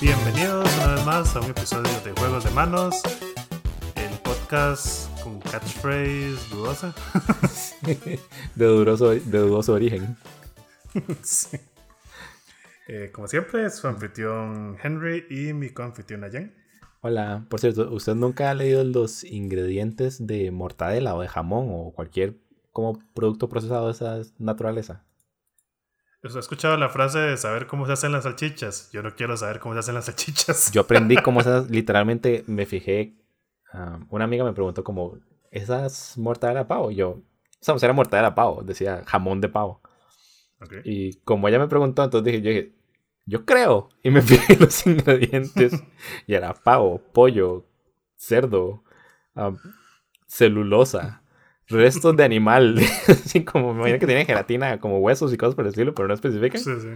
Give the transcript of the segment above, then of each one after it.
Bienvenidos una vez más a un episodio de Juegos de Manos, el podcast con catchphrase dudosa. de, dudoso, de dudoso origen. Sí. Eh, como siempre, su anfitrión Henry y mi coanfitriona Jen. Hola, por cierto, ¿usted nunca ha leído los ingredientes de mortadela o de jamón o cualquier como producto procesado de esa naturaleza? ¿Usted ha escuchado la frase de saber cómo se hacen las salchichas? Yo no quiero saber cómo se hacen las salchichas. Yo aprendí cómo se literalmente me fijé. ah, una amiga me preguntó como, ¿esas mortadela de pavo? Y yo, o sea, pues era mortadela de pavo, decía jamón de pavo. Y como ella me preguntó, entonces dije, yo dije, yo creo. Y me fijé en los ingredientes. y era pavo, pollo, cerdo, celulosa, restos de animal. Así como, me imagino que tiene gelatina, como huesos y cosas por el estilo, pero no especifican. Sí, sí.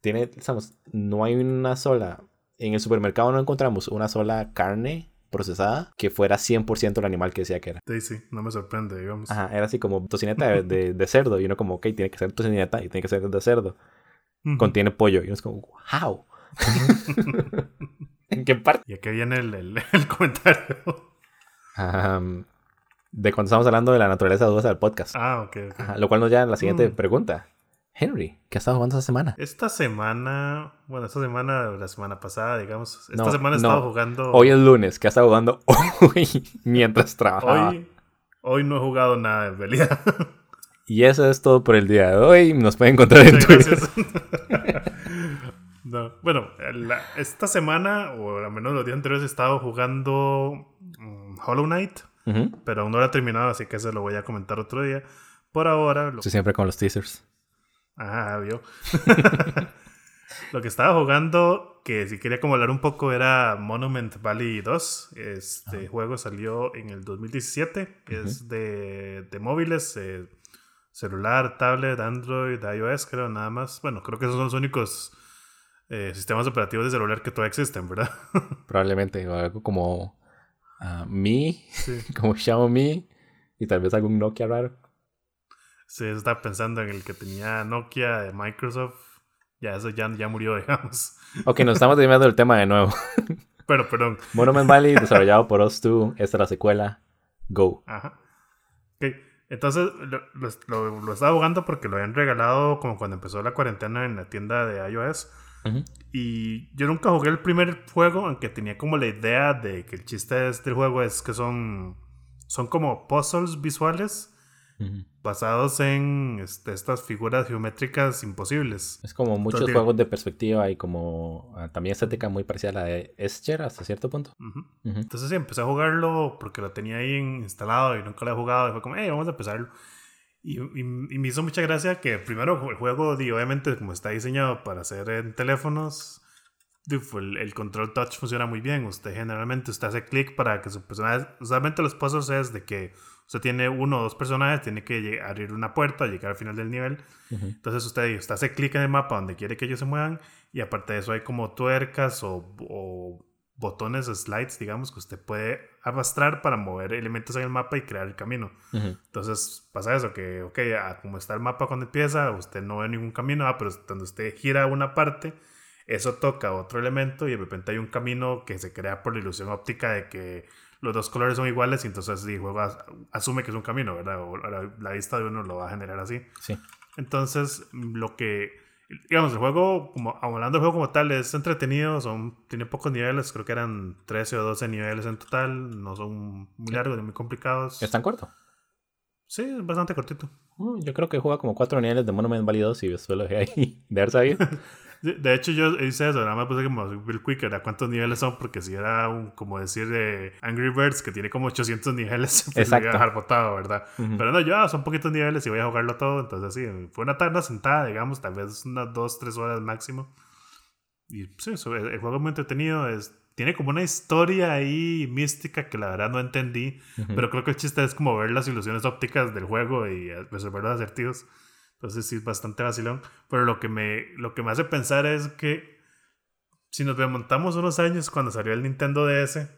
Tiene, digamos, no hay una sola. En el supermercado no encontramos una sola carne procesada que fuera 100% el animal que decía que era. Sí, sí, no me sorprende, digamos. Ajá, era así como tocineta de, de- de cerdo. Y uno como, ok, tiene que ser tocineta y tiene que ser de cerdo. Contiene pollo. Y es como, how? ¿En qué parte? Y aquí viene el, el- el comentario. Am, de cuando estamos hablando de la naturaleza dudosa del podcast. Ah, ok, ok. Ajá, lo cual nos lleva a la siguiente Mm. pregunta. Henry, ¿qué has estado jugando esta semana? Esta semana, bueno, esta semana, la semana pasada, digamos, esta No, semana he no. estado jugando. Hoy es lunes, ¿qué has estado jugando hoy mientras trabajaba? Hoy, hoy no he jugado nada en realidad. Y eso es todo por el día de hoy. Nos pueden encontrar en Twitter. gracias. No, bueno, la- esta semana, o al menos los días anteriores, he estado jugando mm, Hollow Knight, Ujú. pero aún no lo he terminado, así que eso lo voy a comentar otro día. Por ahora, lo, Sí, siempre con los teasers. ah, vio. lo que estaba jugando, que si quería como hablar un poco, era Monument Valley 2. Este juego salió en el 2017, es de, de móviles, eh, celular, tablet, Android, iOS, creo, nada más. Bueno, creo que esos son los únicos eh, sistemas operativos de celular que todavía existen, ¿verdad? Probablemente. O algo como ah, Mi, sí. como Xiaomi. Y tal vez algún Nokia raro. Sí, estaba pensando en el que tenía Nokia de Microsoft. Ya, eso ya, ya murió, digamos. Ok, nos estamos desviando del tema de nuevo. Pero, perdón. Monument Valley, desarrollado por Us2. Esta es la secuela. Go. Ajá. Ok, Entonces lo, lo, lo- estaba jugando porque lo habían regalado como cuando empezó la cuarentena en la tienda de iOS. Ujú. Y yo nunca jugué el primer juego, aunque tenía como la idea de que el chiste de este juego es que son, son como puzzles visuales Basados en este, estas figuras geométricas imposibles. Es como muchos Entonces, juegos de perspectiva y como ah, también estética muy parecida a la de Escher hasta cierto punto. Ujú. Ujú. Entonces sí, empecé a jugarlo porque lo tenía ahí instalado y nunca lo he jugado. Y fue como, hey, vamos a empezarlo. Y, y- y me hizo mucha gracia que primero el juego, di, obviamente, como está diseñado para hacer en teléfonos, el, el control touch funciona muy bien. Usted generalmente usted hace clic para que su personaje. Usualmente los puzzles es de que usted tiene uno o dos personajes, tiene que abrir una puerta, llegar al final del nivel. Ujú. Entonces usted, usted hace clic en el mapa donde quiere que ellos se muevan y aparte de eso hay como tuercas o, o botones, slides, digamos, que usted puede arrastrar para mover elementos en el mapa y crear el camino. Ujú. Entonces pasa eso, que, ok, como está el mapa cuando empieza, usted no ve ningún camino, ah, pero cuando usted gira una parte, eso toca otro elemento y de repente hay un camino que se crea por la ilusión óptica de que los dos colores son iguales y entonces el juego as- asume que es un camino, ¿verdad? O la, la vista de uno lo va a generar así. Sí. Entonces, lo que, digamos, el juego, como hablando del juego como tal, es entretenido, son, tiene pocos niveles, creo que eran 13 o 12 niveles en total, no son muy largos ni muy complicados. ¿Es tan corto? Sí, es bastante cortito. Uh, yo creo que juega como cuatro niveles de Monument Valley 2 y después lo dejé ahí de haber sabido. De hecho, yo hice eso, nada más puse como Bill Quick, era cuántos niveles son, porque si era un, como decir de Angry Birds, que tiene como 800 niveles, pues me iba a Exacto. dejar botado, ¿verdad? Ujú. Pero no, yo, ah, son poquitos niveles y voy a jugarlo todo, entonces sí, fue una tarde sentada, digamos, tal vez unas 2, 3 horas máximo. Y sí, el, juego es muy entretenido, es, tiene como una historia ahí mística que la verdad no entendí, Ujú. pero creo que el chiste es como ver las ilusiones ópticas del juego y eh, resolver los acertijos. Entonces sí es bastante vacilón. Pero lo que me, lo que me hace pensar es que si nos remontamos unos años cuando salió el Nintendo DS,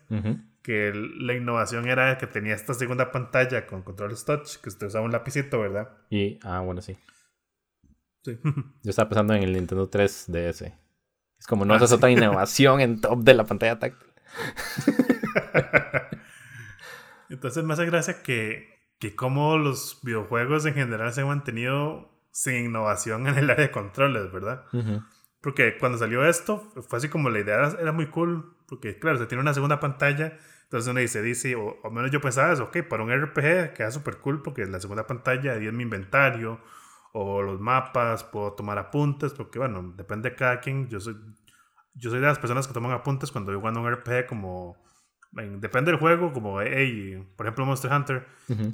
que la innovación era que tenía esta segunda pantalla con controles touch, que usted usaba un lapicito, ¿verdad? Y, ah, bueno, sí. Sí. Yo estaba pensando en el Nintendo 3DS. Es como no ah, haces otra innovación en top de la pantalla táctil. Entonces me hace gracia que, que como los videojuegos en general se han mantenido sin innovación en el área de controles, ¿verdad? Porque cuando salió esto, fue así como la idea era, muy cool, porque claro, se tiene una segunda pantalla, entonces uno dice, dice, o al menos yo pensaba eso, ok, para un RPG queda súper cool porque la segunda pantalla ahí es mi inventario, o los mapas, puedo tomar apuntes, porque bueno, depende de cada quien, yo soy, yo soy de las personas que toman apuntes cuando yo jugando un RPG como depende del juego, como, hey, por ejemplo, Monster Hunter,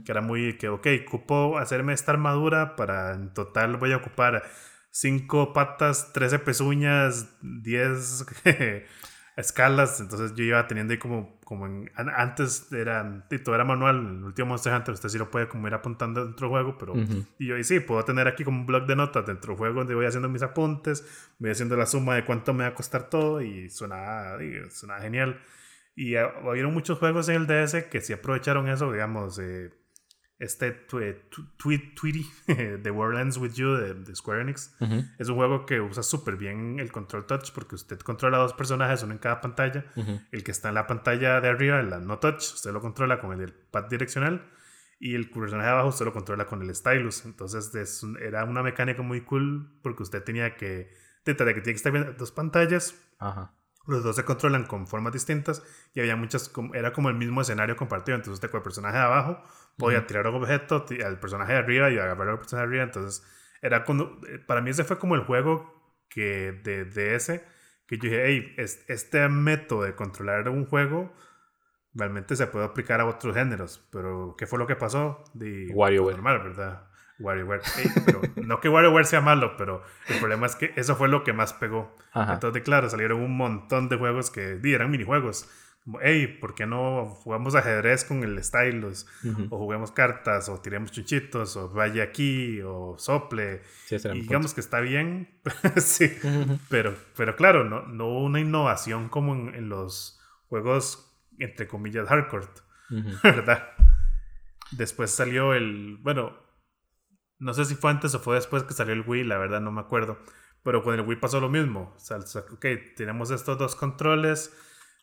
que era muy, que, ok, ocupo hacerme esta armadura para en total voy a ocupar 5 patas, 13 pezuñas, 10 escalas, entonces yo iba teniendo ahí como, como en, antes era, todo era manual, en el último Monster Hunter usted sí lo puede como ir apuntando dentro del juego, pero, y yo y sí, puedo tener aquí como un blog de notas dentro del juego donde voy haciendo mis apuntes, voy haciendo la suma de cuánto me va a costar todo y suena, suena genial. Y hubieron muchos juegos en el DS que sí aprovecharon eso, digamos, eh, este tweet, Tweety, The World Ends With You de, Square Enix, es un juego que usa súper bien el control touch porque usted controla dos personajes, uno en cada pantalla. El que está en la pantalla de arriba, la no touch, usted lo controla con el pad direccional y el personaje de abajo usted lo controla con el stylus. Entonces era una mecánica muy cool porque usted tenía que, de que tiene que estar viendo dos pantallas. Ajá los dos se controlan con formas distintas y había muchas, era como el mismo escenario compartido. Entonces usted con el personaje de abajo podía tirar un objeto al personaje de arriba y agarrar al personaje de arriba. Entonces era cuando, eh, para mí ese fue como el juego que de, de ese, que yo dije, hey, este método de controlar un juego realmente se puede aplicar a otros géneros. Pero ¿qué fue lo que pasó? De, WarioWare. Normal, ¿verdad? WarioWare. pero, no que WarioWare sea malo, pero el problema es que eso fue lo que más pegó. Entonces, claro, salieron un montón de juegos que eran minijuegos. Como, hey, ¿por qué no jugamos ajedrez con el stylus? O juguemos cartas, o tiremos chuchitos, o vaya aquí, o sople. y digamos que está bien, sí. pero, pero claro, no, no hubo una innovación como en, en los juegos, entre comillas, hardcore, ¿verdad? Después salió el, bueno, no sé si fue antes o fue después que salió el Wii, la verdad no me acuerdo. Pero con el Wii pasó lo mismo. O sea, ok, tenemos estos dos controles,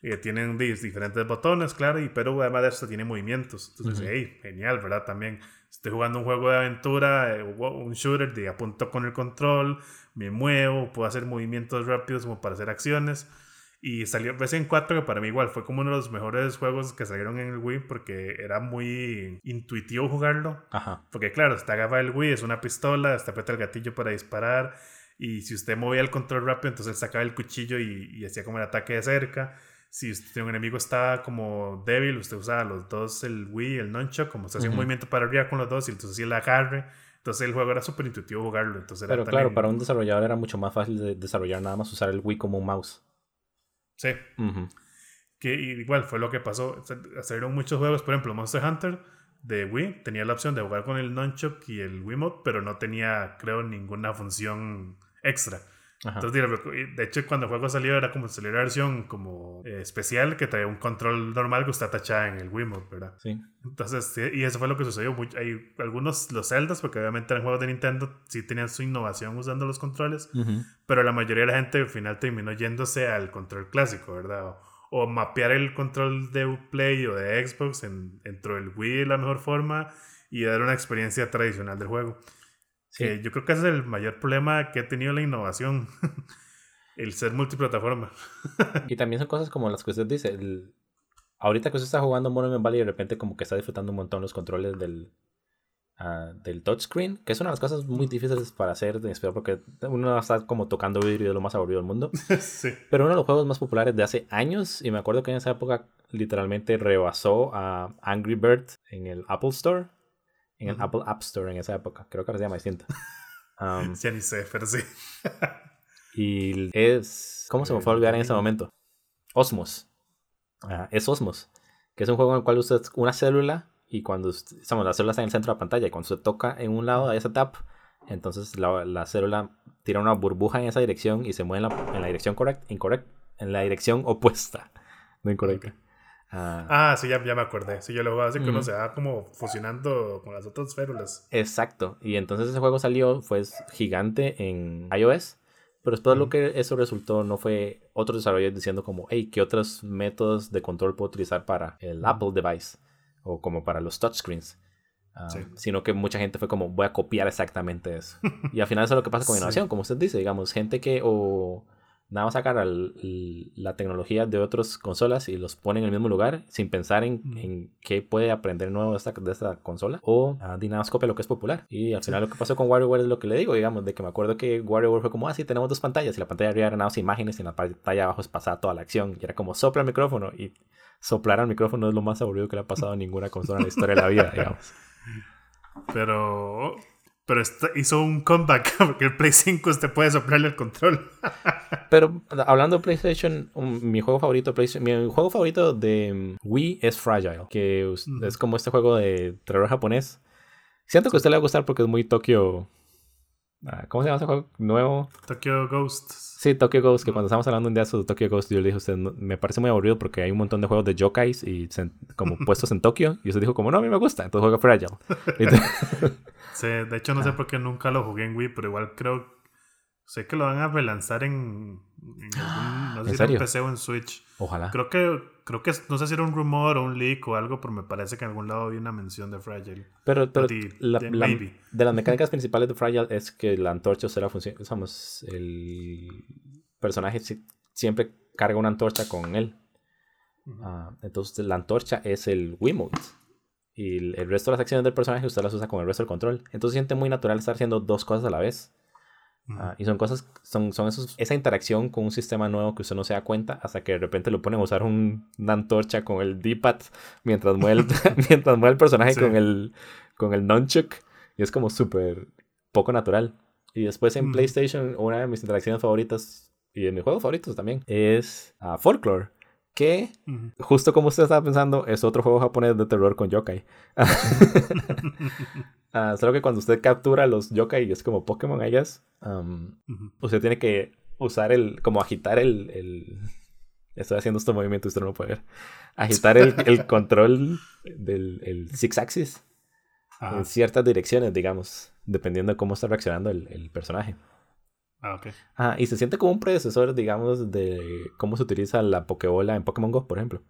eh, tienen diferentes botones, claro, y, pero además de esto tiene movimientos. Entonces, hey, genial, ¿verdad? También estoy jugando un juego de aventura, eh, un shooter, de apunto con el control, me muevo, puedo hacer movimientos rápidos como para hacer acciones. Y salió Resident 4, que para mí igual fue como uno de los mejores juegos que salieron en el Wii porque era muy intuitivo jugarlo. Ajá. Porque claro, está agarra el Wii, es una pistola, está aprieta el gatillo para disparar. Y si usted movía el control rápido, entonces él sacaba el cuchillo y, y hacía como el ataque de cerca. Si usted, un enemigo estaba como débil, usted usaba los dos, el Wii y el Nunchuck, como se hacía un movimiento para arriba con los dos y entonces hacía el agarre. Entonces el juego era súper intuitivo jugarlo. Entonces Pero claro, para un desarrollador era mucho más fácil de desarrollar nada más usar el Wii como un mouse. Sí. Que igual fue lo que pasó. Salieron muchos juegos, por ejemplo, Monster Hunter de Wii tenía la opción de jugar con el Nunchuck y el Wiimote, pero no tenía, creo, ninguna función extra. Entonces, de hecho, cuando el juego salió era como salió la versión como eh, especial que traía un control normal que está tachada en el Wiimote, ¿verdad? Sí. Entonces, y eso fue lo que sucedió. Hay algunos, los Zeldas, porque obviamente eran juegos de Nintendo, sí tenían su innovación usando los controles, pero la mayoría de la gente al final terminó yéndose al control clásico, ¿verdad? O, mapear el control de Play o de Xbox en, dentro del Wii de la mejor forma y dar una experiencia tradicional del juego yo creo que ese es el mayor problema que ha tenido la innovación. el ser multiplataforma. y también son cosas como las que usted dice. ahorita que usted está jugando Monument Valley y de repente como que está disfrutando un montón los controles del, uh, del touchscreen, que es una de las cosas muy difíciles para hacer, porque uno va a estar como tocando vidrio de lo más aburrido del mundo. sí. Pero uno de los juegos más populares de hace años, y me acuerdo que en esa época literalmente rebasó a Angry Bird en el Apple Store en el Apple App Store en esa época. Creo que ahora se llama distinto. Um, ya ni sé, pero sí. y es. ¿Cómo se me fue a olvidar en ese momento? Osmos. es Osmos. Que es un juego en el cual usted una célula y cuando estamos la célula está en el centro de la pantalla y cuando se toca en un lado de ese tap, entonces la, la, célula tira una burbuja en esa dirección y se mueve en la, en la dirección correcta, incorrecta, en la dirección opuesta, no incorrecta. Ah, sí, ya, ya, me acordé. Sí, yo lo hace que uno se va como fusionando con las otras férulas. Exacto. Y entonces ese juego salió, fue gigante en iOS. Pero después lo que eso resultó no fue otros desarrolladores diciendo como, hey, ¿qué otros métodos de control puedo utilizar para el Apple device? O como para los touchscreens. Ah, sino que mucha gente fue como, voy a copiar exactamente eso. y al final eso es lo que pasa con innovación, como usted dice, digamos, gente que o nada más sacar la tecnología de otras consolas y los pone en el mismo lugar sin pensar en, en qué puede aprender nuevo de esta, de esta consola o uh, nada más copia lo que es popular. Y al final lo que pasó con WarioWare es lo que le digo, digamos, de que me acuerdo que WarioWare fue como, ah, sí, tenemos dos pantallas y la pantalla arriba era nada más imágenes y en la pantalla abajo es pasada toda la acción y era como sopla el micrófono y soplar al micrófono es lo más aburrido que le ha pasado a ninguna consola en la historia de la vida, digamos. Pero pero hizo un comeback porque el Play 5 usted puede soplarle el control. Pero hablando de PlayStation, mi juego favorito mi juego favorito de Wii es Fragile, que es como este juego de terror japonés. Siento que a usted le va a gustar porque es muy Tokio. Ah, ¿Cómo se llama ese juego nuevo? Tokyo Ghost. Sí, Tokyo Ghost, que cuando estamos hablando un día sobre Tokyo Ghost, yo le dije a usted, me parece muy aburrido porque hay un montón de juegos de yokais y como puestos en Tokio. Y usted dijo como, no, a mí me gusta, entonces juega Fragile. Sí, de hecho no sé por qué nunca lo jugué en Wii, pero igual creo Sé que lo van a relanzar en, no sé si en PC o en Switch. Ojalá. Creo que, creo que, no sé si era un rumor o un leak o algo, pero me parece que en algún lado había una mención de Fragile. Pero, pero la, de, las mecánicas principales de Fragile es que la antorcha será función, el personaje siempre carga una antorcha con él. Ah, entonces la antorcha es el Wiimote. Y el, resto de las acciones del personaje usted las usa con el resto del control. Entonces siente muy natural estar haciendo dos cosas a la vez. Ah, y son cosas, son, son esos, esa interacción con un sistema nuevo que usted no se da cuenta hasta que de repente lo ponen a usar una antorcha con el D-pad mientras mueve el, mientras mueve el personaje con el, con el nunchuk. Y es como súper poco natural. Y después en PlayStation, una de mis interacciones favoritas y de mis juegos favoritos también es uh, Folklore que, justo como usted estaba pensando, es otro juego japonés de terror con yokai. uh, solo que cuando usted captura los yokai, es como Pokémon, ellas, usted tiene que usar el, como agitar el, el... Estoy haciendo este movimiento, usted no lo puede ver. Agitar el, el control del el six axis en ciertas direcciones, digamos, dependiendo de cómo está reaccionando el, el personaje. Ah, ok. Ah, y se siente como un predecesor, digamos, de cómo se utiliza la Pokébola en Pokémon Go, por ejemplo.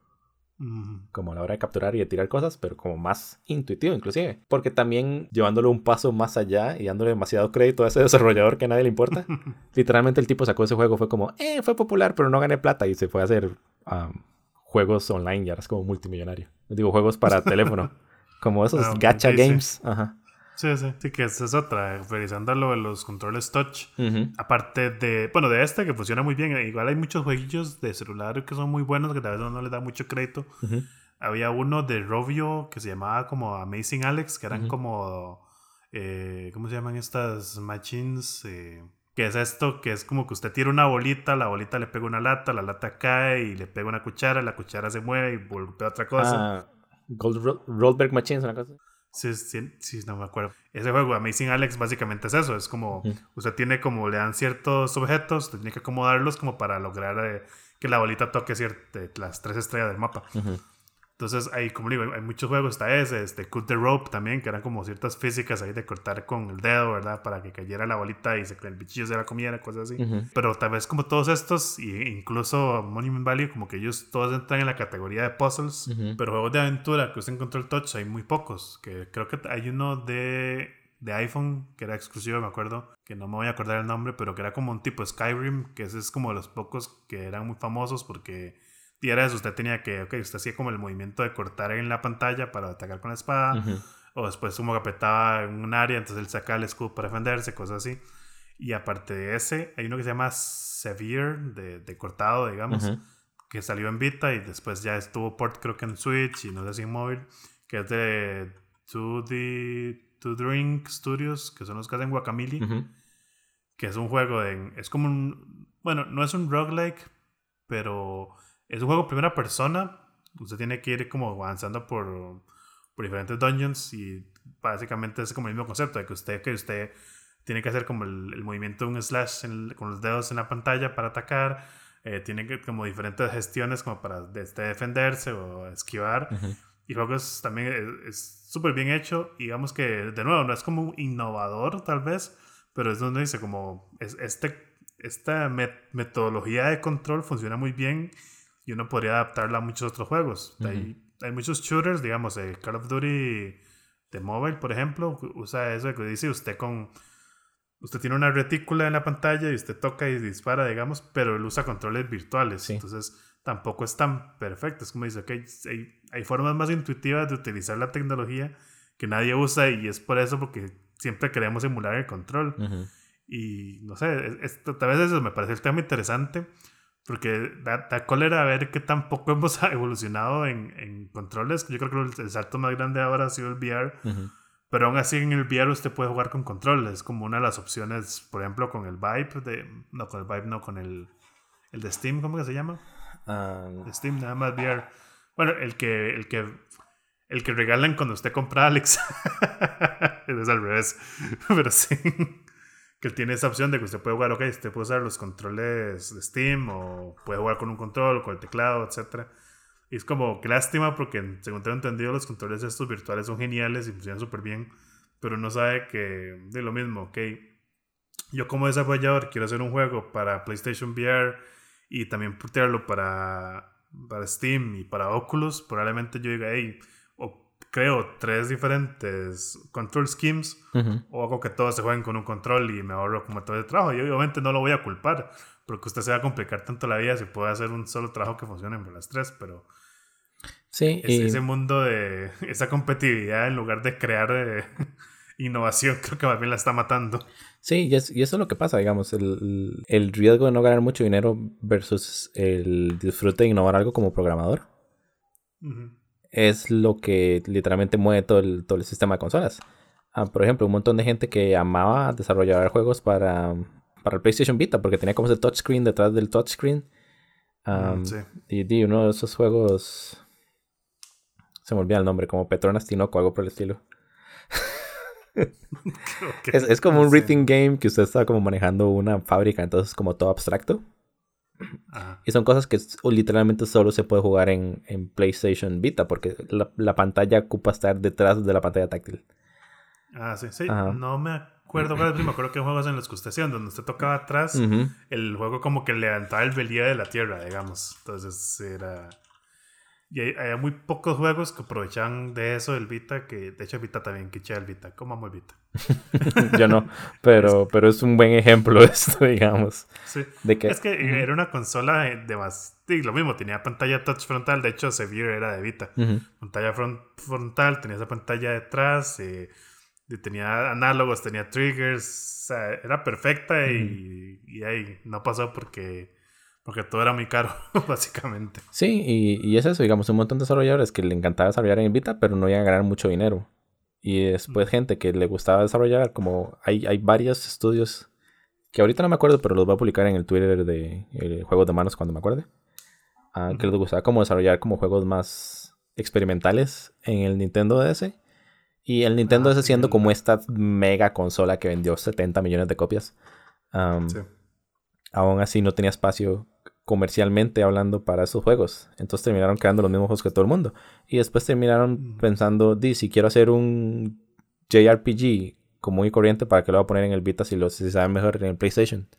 Como a la hora de capturar y de tirar cosas, pero como más intuitivo inclusive. Porque también llevándolo un paso más allá y dándole demasiado crédito a ese desarrollador que a nadie le importa. literalmente el tipo sacó ese juego, fue como, eh, fue popular, pero no gané plata y se fue a hacer juegos online y ahora es como multimillonario. Digo, juegos para teléfono. Como esos ah, gacha games. Ajá. Sí, sí, sí, que esa es otra, revisando lo de los controles touch. Aparte de, bueno, de este que funciona muy bien, igual hay muchos jueguillos de celular que son muy buenos, que tal vez no les da mucho crédito. Había uno de Rovio que se llamaba como Amazing Alex, que eran como, eh, ¿cómo se llaman estas machines? Eh, que es esto, que es como que usted tira una bolita, la bolita le pega una lata, la lata cae y le pega una cuchara, la cuchara se mueve y vuelve a otra cosa. Ah, Gold Rollback Machines, una cosa. Sí, sí, sí, no me acuerdo. Ese juego, Amazing Alex, básicamente es eso. Es como, usted tiene como, le dan ciertos objetos, tiene que acomodarlos como para lograr eh, que la bolita toque las tres estrellas del mapa. Entonces, ahí, como digo, hay, muchos juegos. Está ese, este, Cut the Rope también, que eran como ciertas físicas ahí de cortar con el dedo, ¿verdad? Para que cayera la bolita y se, el bichillo se la comiera, cosas así. Pero tal vez como todos estos, e incluso Monument Valley, como que ellos todos entran en la categoría de puzzles. Pero juegos de aventura que usted encontró el touch, hay muy pocos. Que creo que hay uno de, de iPhone que era exclusivo, me acuerdo, que no me voy a acordar el nombre, pero que era como un tipo Skyrim, que ese es como de los pocos que eran muy famosos porque y era eso, usted tenía que, ok, usted hacía como el movimiento de cortar en la pantalla para atacar con la espada, o después como que apretaba en un área, entonces él sacaba el escudo para defenderse, cosas así. Y aparte de ese, hay uno que se llama Severe, de, de cortado, digamos, que salió en Vita y después ya estuvo port creo que en Switch y no sé si en móvil, que es de 2D, To Drink Studios, que son los que hacen Guacamole, que es un juego de... Es como un... Bueno, no es un roguelike, pero es un juego primera persona. Usted tiene que ir como avanzando por, por diferentes dungeons y básicamente es como el mismo concepto de que usted, que usted tiene que hacer como el, movimiento de un slash con los dedos en la pantalla para atacar. Eh, tiene que, como diferentes gestiones como para este, defenderse o esquivar. Y creo que es, también es súper bien hecho. digamos que, de nuevo, no es como innovador tal vez, pero es donde dice como es, este, esta metodología de control funciona muy bien y uno podría adaptarla a muchos otros juegos. hay, hay, muchos shooters, digamos, eh, Call of Duty de mobile, por ejemplo, usa eso que dice usted con usted tiene una retícula en la pantalla y usted toca y dispara, digamos, pero él usa controles virtuales. Entonces tampoco es tan perfecto. Es como dice, ok, hay, hay, formas más intuitivas de utilizar la tecnología que nadie usa y es por eso porque siempre queremos emular el control. Y no sé, esto, tal vez eso me parece el tema interesante porque da, da cólera ver que tampoco hemos evolucionado en, en, controles. Yo creo que el salto más grande ahora ha sido el VR. Pero aún así en el VR usted puede jugar con controles. Es como una de las opciones, por ejemplo, con el Vibe. De, no, con el Vibe, no, con el, el de Steam, ¿cómo que se llama? Uh, Steam, nada más VR. Bueno, el que, el que, el que regalan cuando usted compra Alex. es al revés. Pero sí. Que tiene esa opción de que usted puede jugar, ok, usted puede usar los controles de Steam o puede jugar con un control, con el teclado, etcétera. Y es como, qué lástima porque según tengo entendido los controles estos virtuales son geniales y funcionan súper bien, pero uno sabe que de lo mismo, ok, yo como desarrollador quiero hacer un juego para PlayStation VR y también portearlo para, para Steam y para Oculus, probablemente yo diga, hey, creo tres diferentes control schemes o hago que todos se jueguen con un control y me ahorro como todo el trabajo. Y obviamente no lo voy a culpar porque usted se va a complicar tanto la vida si puede hacer un solo trabajo que funcione por las tres, pero Sí, Ese mundo de esa competitividad en lugar de crear eh, innovación, creo que más bien la está matando. Sí, y, eso es lo que pasa, digamos, el, el, riesgo de no ganar mucho dinero versus el disfrute de innovar algo como programador. Es lo que literalmente mueve todo el, todo el sistema de consolas. Ah, por ejemplo, un montón de gente que amaba desarrollar juegos para, para el PlayStation Vita porque tenía como ese touchscreen detrás del touchscreen. sí. y, y, uno de esos juegos se me olvida el nombre, como Petronas Tinoco, algo por el estilo. es, como un reading game que usted está como manejando una fábrica, entonces como todo abstracto. Y son cosas que literalmente solo se puede jugar en, PlayStation Vita, porque la, pantalla ocupa estar detrás de la pantalla táctil. Ah, sí, sí. No me acuerdo cuál me acuerdo que juegos en los que usted hacía, donde usted tocaba atrás, el juego como que levantaba el velía de la tierra, digamos. Entonces era y hay, muy pocos juegos que aprovechan de eso el Vita, que de hecho Vita también quiche el Vita. ¿Cómo amo el Vita? Yo no, pero, pero es un buen ejemplo esto, digamos. Sí. De que, es que era una consola de más... Lo mismo, tenía pantalla touch frontal, de hecho Severe era de Vita. Pantalla frontal, tenía esa pantalla detrás, eh, tenía análogos, tenía triggers, o sea, era perfecta y, y ahí no pasó porque porque todo era muy caro, básicamente. Sí, y, y, es eso, digamos, un montón de desarrolladores que le encantaba desarrollar en Vita, pero no iban a ganar mucho dinero. Y después gente que le gustaba desarrollar, como hay, hay varios estudios que ahorita no me acuerdo, pero los voy a publicar en el Twitter de Juegos de Manos cuando me acuerde. Ah, que les gustaba como desarrollar como juegos más experimentales en el Nintendo DS. Y el Nintendo ah, DS siendo como esta mega consola que vendió 70 millones de copias. sí. Aún así no tenía espacio comercialmente hablando para esos juegos. Entonces terminaron creando los mismos juegos que todo el mundo. Y después terminaron pensando, di, si quiero hacer un JRPG común y corriente, ¿para que lo voy a poner en el Vita si, lo, si sabe mejor en el PlayStation?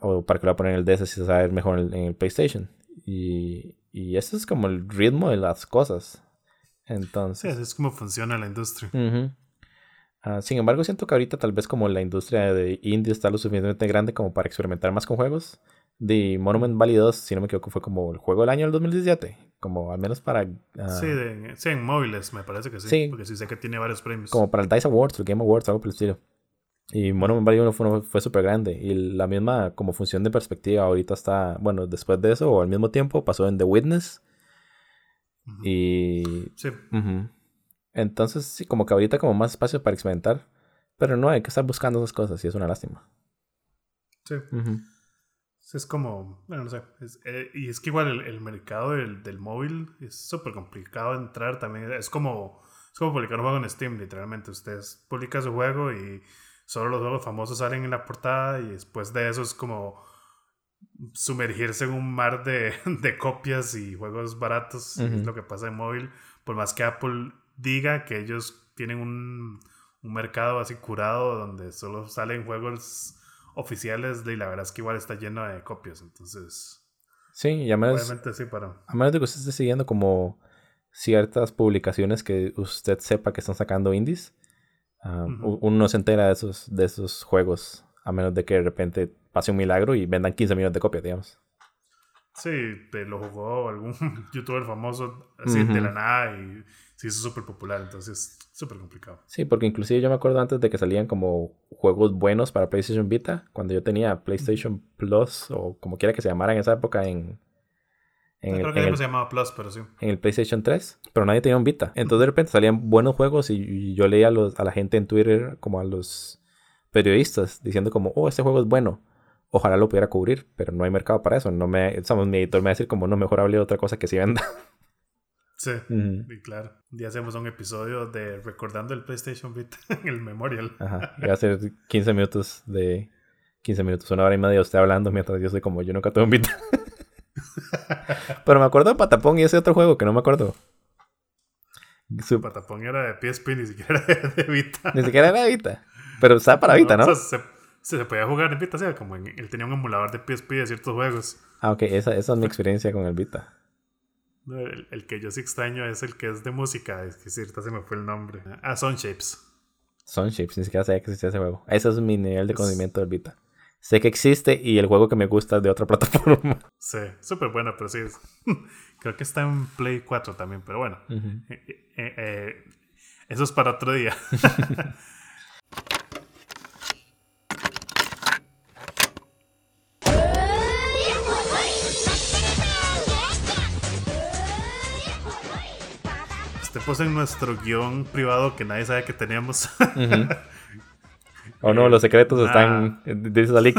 o para que lo voy a poner en el DS si se sabe mejor en el, PlayStation. Y, y eso es como el ritmo de las cosas. Entonces. Sí, es como funciona la industria. Ah, sin embargo, siento que ahorita tal vez como la industria de indie está lo suficientemente grande como para experimentar más con juegos. The Monument Valley 2, si no me equivoco, fue como el juego del año del 2017. Como al menos para... Ah, sí, sí, en móviles me parece que sí, Porque sí sé que tiene varios premios. Como para el DICE Awards, el Game Awards, algo por el estilo. Y Monument Valley 1 fue, fue súper grande. Y la misma como función de perspectiva ahorita está... Bueno, después de eso o al mismo tiempo pasó en The Witness. Y... Sí. Entonces, sí, como que ahorita como más espacio para experimentar. Pero no, hay que estar buscando esas cosas y es una lástima. Sí. Es como, bueno, no sé. Eh, y es que igual el, mercado del, del, móvil es súper complicado entrar también. Es como, es como publicar un juego en Steam, literalmente. Ustedes publican su juego y solo los juegos famosos salen en la portada y después de eso es como sumergirse en un mar de, de copias y juegos baratos. Es lo que pasa en móvil. Por más que Apple diga que ellos tienen un, un mercado así curado donde solo salen juegos oficiales y la verdad es que igual está lleno de copias. Entonces... Sí, y a menos, sí, para... a menos de que usted esté siguiendo como ciertas publicaciones que usted sepa que están sacando indies, ah, uno no se entera de esos, de esos juegos, a menos de que de repente pase un milagro y vendan 15 millones de copias, digamos. Sí, te lo jugó algún youtuber famoso así de la nada y se hizo súper popular, entonces súper complicado. Sí, porque inclusive yo me acuerdo antes de que salían como juegos buenos para PlayStation Vita, cuando yo tenía PlayStation Plus o como quiera que se llamara en esa época en, en, el, Creo que en ya el- no se llamaba Plus, pero sí. en el PlayStation 3, pero nadie tenía un Vita. Entonces de repente salían buenos juegos y, y yo leía a, los, a la gente en Twitter, como a los periodistas, diciendo como, oh, este juego es bueno. Ojalá lo pudiera cubrir, pero no hay mercado para eso. No me, digamos, mi editor me va a decir como, no, mejor hable de otra cosa que sí venda. Sí, y claro. Un día hacemos un episodio de recordando el PlayStation Vita en el Memorial. Ajá. Y va a ser 15 minutos de... 15 minutos, una hora y media de usted hablando mientras yo soy como, yo nunca tuve un Vita. pero me acuerdo de Patapón y ese otro juego que no me acuerdo. Su- Patapón era de PSP, ni siquiera era de Vita. Ni siquiera era Vita. Pero estaba para Vita, ¿no? O sea, se, se podía jugar en Vita, o sea, como en- él tenía un emulador de PSP de ciertos juegos. Ah, ok, esa, esa es mi experiencia con el Vita. El, el que yo sí extraño es el que es de música, es que cierta se me fue el nombre. Ah, Sun Shapes. Sunships, ni siquiera sabía que existía ese juego. Ese es mi nivel de conocimiento del Vita. Sé que existe y el juego que me gusta es de otra plataforma. Sí, súper bueno, pero sí. es- Creo que está en Play 4 también, pero bueno. Eh, eh, eh, eso es para otro día. Este puso en nuestro guion privado que nadie sabe que teníamos. Oh no, los secretos Ah. están. Dice leak.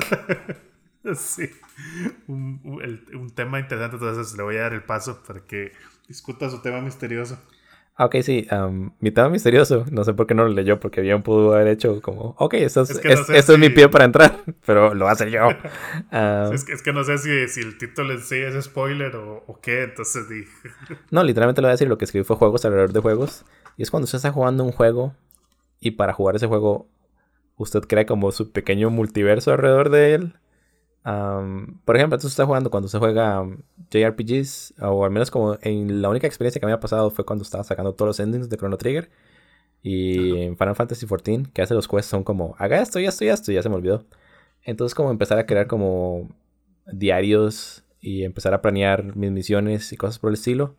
sí. Un, un tema interesante, entonces le voy a dar el paso para que discuta su tema misterioso. Ah, ok, sí. am, mi tema misterioso. No sé por qué no lo leyó, porque bien pudo haber hecho como. Ok, esto es, Es que no es- esto es mi si- pie para entrar, pero lo hace yo. Ah, Es, que, es que no sé si, si el título en sí es spoiler o, o qué, entonces dije. No, literalmente lo voy a decir. Lo que escribí fue juegos alrededor de juegos. Y es cuando usted está jugando un juego y para jugar ese juego usted crea como su pequeño multiverso alrededor de él. Am, por ejemplo, entonces está jugando cuando se juega um, JRPGs, o al menos como en la única experiencia que me ha pasado fue cuando estaba sacando todos los endings de Chrono Trigger. Y en Final Fantasy XIV, que hace los quests son como, haga esto y esto y esto, y ya se me olvidó. Entonces como empezar a crear como diarios y empezar a planear mis misiones y cosas por el estilo.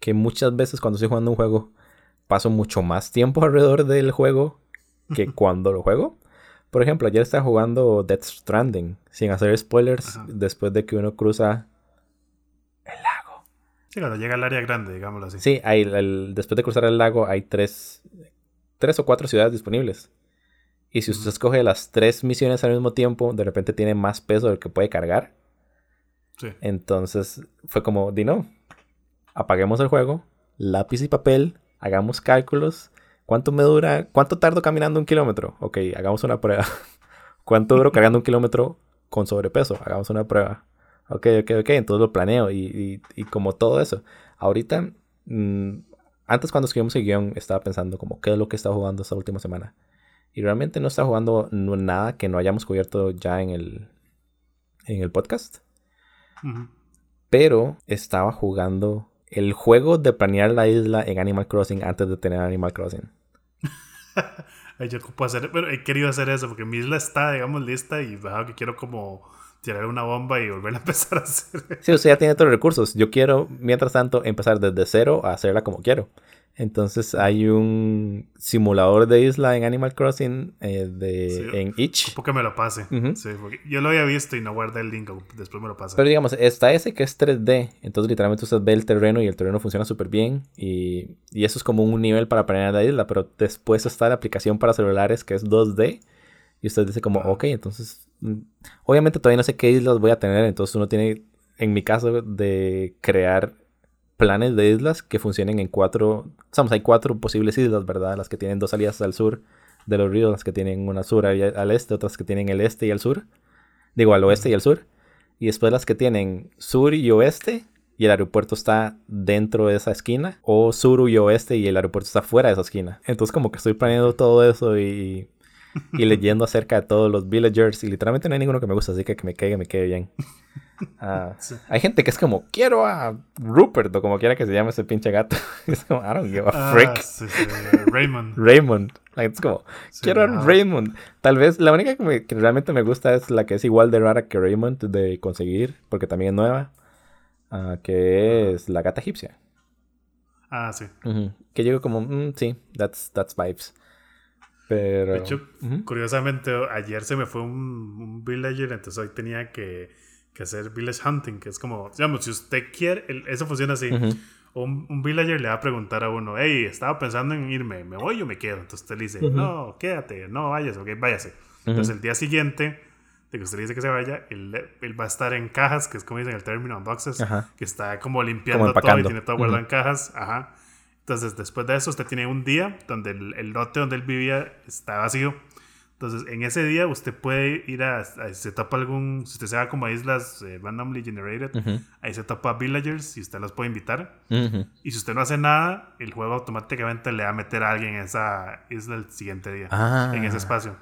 Que muchas veces cuando estoy jugando un juego paso mucho más tiempo alrededor del juego que cuando lo juego. Por ejemplo, ayer estaba jugando Death Stranding, sin hacer spoilers, Ajá. después de que uno cruza el lago. Sí, cuando llega al área grande, digámoslo así. Sí, hay el- después de cruzar el lago hay tres, tres o cuatro ciudades disponibles. Y si usted escoge las tres misiones al mismo tiempo, de repente tiene más peso del que puede cargar. Sí. Entonces fue como, di no, apaguemos el juego, lápiz y papel, hagamos cálculos. ¿Cuánto me dura? ¿Cuánto tardo caminando un kilómetro? Ok, hagamos una prueba. ¿Cuánto duro cargando un kilómetro con sobrepeso? Hagamos una prueba. Ok, ok, ok, entonces lo planeo y, y- y como todo eso. Ahorita, mm, antes cuando escribimos el guion, estaba pensando como qué es lo que he estado jugando esta última semana. Y realmente no estaba jugando nada que no hayamos cubierto ya en el, en el podcast Ujú. pero estaba jugando el juego de planear la isla en Animal Crossing antes de tener Animal Crossing. Yo puedo hacer, pero he querido hacer eso porque mi isla está, digamos, lista y bajado que quiero como tirar una bomba y volver a empezar a hacer. Sí, usted ya tiene todos los recursos. Yo quiero, mientras tanto, empezar desde cero a hacerla como quiero. Entonces hay un simulador de isla en Animal Crossing eh, de, Sí. en Itch. Porque me lo pase. Ujú. Sí, porque yo lo había visto y no guardé el link, después me lo pasa. Pero digamos, está ese que es 3D. Entonces literalmente usted ve el terreno y el terreno funciona súper bien. Y, y eso es como un nivel para planear la isla. Pero después está la aplicación para celulares que es 2D. Y usted dice como, Ah. ok, entonces... mm, Obviamente todavía no sé qué islas voy a tener. Entonces uno tiene, en mi caso, de crear planes de islas que funcionen en cuatro... Hay cuatro posibles islas, ¿verdad? Las que tienen dos salidas al sur de los ríos. Las que tienen una sur al este. Otras que tienen el este y el sur. Digo, al oeste y al sur. y después las que tienen sur y oeste y el aeropuerto está dentro de esa esquina, o sur y oeste y el aeropuerto está fuera de esa esquina. Entonces como que estoy planeando todo eso y, y leyendo acerca de todos los villagers y literalmente no hay ninguno que me gusta, así que que me caiga, me quede bien. Ah, Hay gente que es como, quiero a Rupert o como quiera que se llame ese pinche gato. es como, I don't give a Ah, frick. sí, sí, Raymond. Raymond. Like, es como, quiero a. Raymond. Tal vez la única que, me- que realmente me gusta es la que es igual de rara que Raymond de conseguir, porque también es nueva, ah, que es la gata egipcia. Ah, sí. Que llego como, mm, sí, that's, that's vibes. Pero... De hecho, curiosamente, ayer se me fue un, un villager, entonces hoy tenía que, que hacer village hunting, que es como, digamos, si usted quiere, el- eso funciona así. Un, un villager le va a preguntar a uno, hey, estaba pensando en irme, ¿me voy o me quedo? Entonces usted le dice, no, quédate, no vayas, ok, váyase. Entonces el día siguiente de que usted le dice que se vaya, él, él va a estar en cajas, que es como dicen el término, boxes, Ajá. que está como limpiando todo y tiene todo guardado en cajas. Ajá. Entonces, después de eso, usted tiene un día donde el, el lote donde él vivía está vacío. Entonces, en ese día, usted puede ir a. a- se topa algún. Si usted se va como a islas eh, randomly generated, Ujú. ahí se topa villagers y usted los puede invitar. Ujú. Y si usted no hace nada, el juego automáticamente le va a meter a alguien en esa isla el siguiente día, Ah. en ese espacio.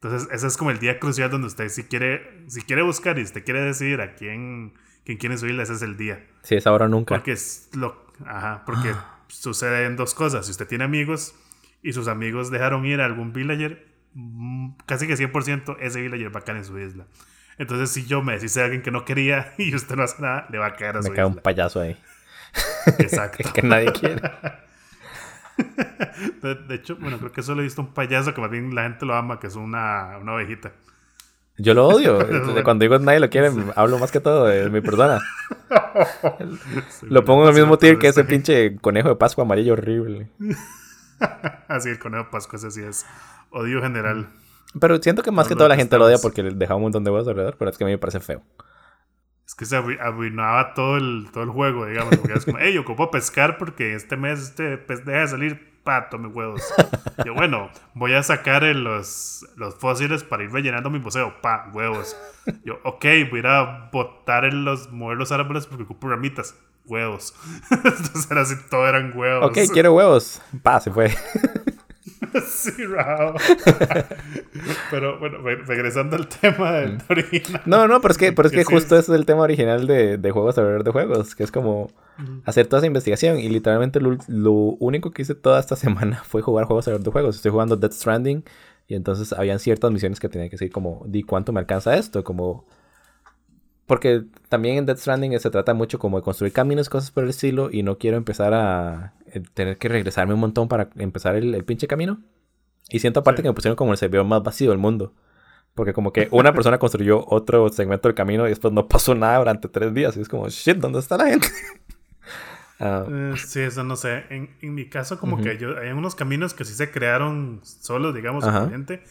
Entonces, ese es como el día crucial donde usted, si quiere, si quiere buscar y usted quiere decidir a quién, quién quiere subirle, ese es el día. Sí, es ahora o nunca. Porque es lo. Ajá, porque suceden dos cosas. Si usted tiene amigos y sus amigos dejaron ir a algún villager, casi que 100% ese villager va a caer en su isla. Entonces, si yo me decís a alguien que no quería y usted no hace nada, le va a caer a Me su cae un isla. payaso ahí. Exacto. que nadie quiere. De, de hecho, bueno, creo que solo he visto un payaso que más bien la gente lo ama, que es una, una ovejita. Yo lo odio. Cuando digo nadie lo quiere, hablo más que todo de mi persona. Sí, Lo pongo en el mismo tier que ese pinche conejo de Pascua amarillo horrible. Así, el conejo de Pascua, ese sí es odio general. Pero siento que más que lo la que gente lo odia porque le deja un montón de huevos alrededor, pero es que a mí me parece feo. Es que se arrui- arruinaba todo el, todo el juego, digamos. Porque es como, hey, ocupo pescar porque este mes este pez deja de salir. Pa, tome huevos. Yo, bueno, voy a sacar los, los fósiles para ir rellenando mi museo. Pa, huevos. Yo, ok, voy a ir a botar en los, mover los árboles porque ocupo ramitas. Huevos. Entonces era así, todo eran huevos. Ok, quiero huevos. Pa, se fue. sí. Pero bueno, re- regresando al tema del original. No, no, pero es que, pero es que Que sí justo ese es el tema original de, de juegos alrededor de juegos, que es como hacer toda esa investigación. Y literalmente lo, lo único que hice toda esta semana fue jugar juegos alrededor de juegos. Estoy jugando Death Stranding y entonces habían ciertas misiones que tenía que decir como, di cuánto me alcanza esto, como... Porque también en Death Stranding se trata mucho como de construir caminos, cosas por el estilo, y no quiero empezar a eh, tener que regresarme un montón para empezar el, el pinche camino. Y siento aparte Sí. que me pusieron como el servidor más vacío del mundo. Porque como que una persona construyó otro segmento del camino y después no pasó nada durante tres días. Y es como, shit, ¿dónde está la gente? Ah, Eh, sí, eso no sé. En, en mi caso, como que yo, hay unos caminos que sí se crearon solos, digamos, obviamente,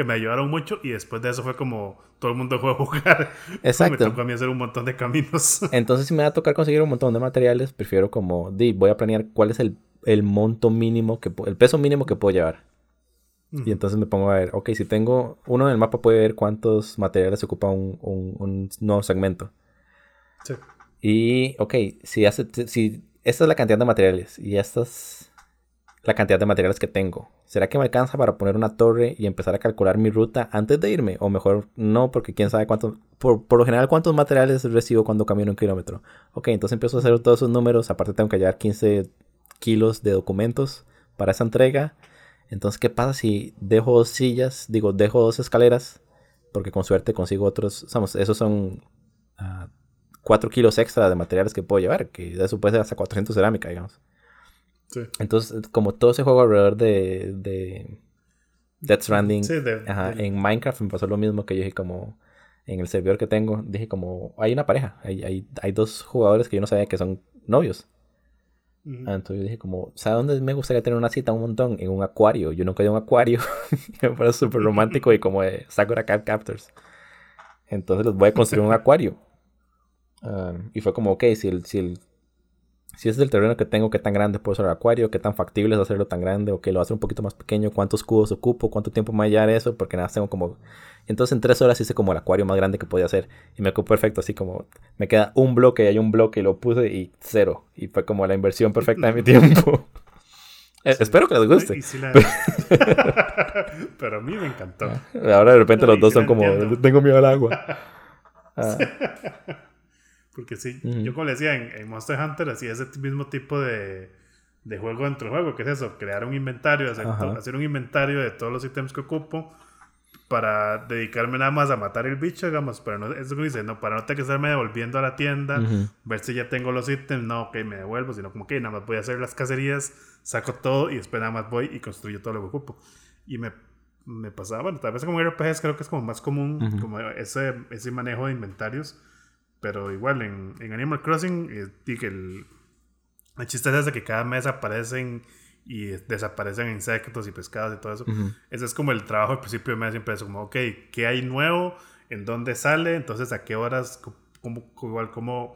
que me ayudaron mucho y después de eso fue como todo el mundo fue a jugar. Exacto. me tocó a mí hacer un montón de caminos. entonces si me va a tocar conseguir un montón de materiales, prefiero como, di, voy a planear cuál es el, el monto mínimo, que el peso mínimo que puedo llevar. Y entonces me pongo a ver, ok, si tengo, uno en el mapa puede ver cuántos materiales ocupa un, un, un nuevo segmento. Sí. Y, ok, si, hace, si esta es la cantidad de materiales y esta es la cantidad de materiales que tengo, ¿será que me alcanza para poner una torre y empezar a calcular mi ruta antes de irme? O mejor no, porque quién sabe cuántos, por, por lo general, cuántos materiales recibo cuando camino un kilómetro. Ok, entonces empiezo a hacer todos esos números, aparte tengo que llevar 15 kilos de documentos para esa entrega. Entonces, ¿qué pasa si dejo dos sillas, digo, dejo dos escaleras? Porque con suerte consigo otros, vamos, esos son... ah, 4 kilos extra de materiales que puedo llevar, que eso puede ser hasta 400 cerámica, digamos. Sí. Entonces, como todo ese juego alrededor de, de Death Stranding, Sí, de- ajá, de- en Minecraft me pasó lo mismo que yo dije como, en el servidor que tengo, dije como, hay una pareja, hay, hay, hay dos jugadores que yo no sabía que son novios. Ah, Entonces yo dije como, ¿sabes dónde me gustaría tener una cita un montón? En un acuario. Yo nunca he ido a un acuario. me parece súper romántico y como de Sakura Captors. Entonces les voy a construir un acuario. Ah, y fue como, ok, si el, si el si es del terreno que tengo, qué tan grande puede ser el acuario, qué tan factible es hacerlo tan grande o que lo hacer un poquito más pequeño, cuántos cubos ocupo, cuánto tiempo me va a llevar eso, porque nada, tengo como... Entonces en tres horas hice como el acuario más grande que podía hacer y me quedó perfecto, así como me queda un bloque y hay un bloque y lo puse y cero. Y fue como la inversión perfecta de mi tiempo. Eh, espero que les guste. Pero a mí me encantó. Ahora de repente los dos son como, tengo miedo al agua. Ah. Porque sí, yo como le decía, en, Monster Hunter hacía ese mismo tipo de, de juego dentro del juego, que es eso, crear un inventario, hacer, hacer, un inventario de todos los ítems que ocupo para dedicarme nada más a matar el bicho, digamos, pero no, eso que dice, no, para no tener que estarme devolviendo a la tienda, ver si ya tengo los ítems, no, ok, me devuelvo, sino como que nada más voy a hacer las cacerías, saco todo y después nada más voy y construyo todo lo que ocupo. Y me, me pasaba, bueno, tal vez como RPGs creo que es como más común, como ese, ese manejo de inventarios, pero igual en, en Animal Crossing, eh, que el, el chiste es que cada mes aparecen y desaparecen insectos y pescados y todo eso. Ese es como el trabajo al principio de mes, siempre es como, ok, ¿qué hay nuevo? ¿En dónde sale? Entonces, ¿a qué horas? ¿Cómo, igual, cómo,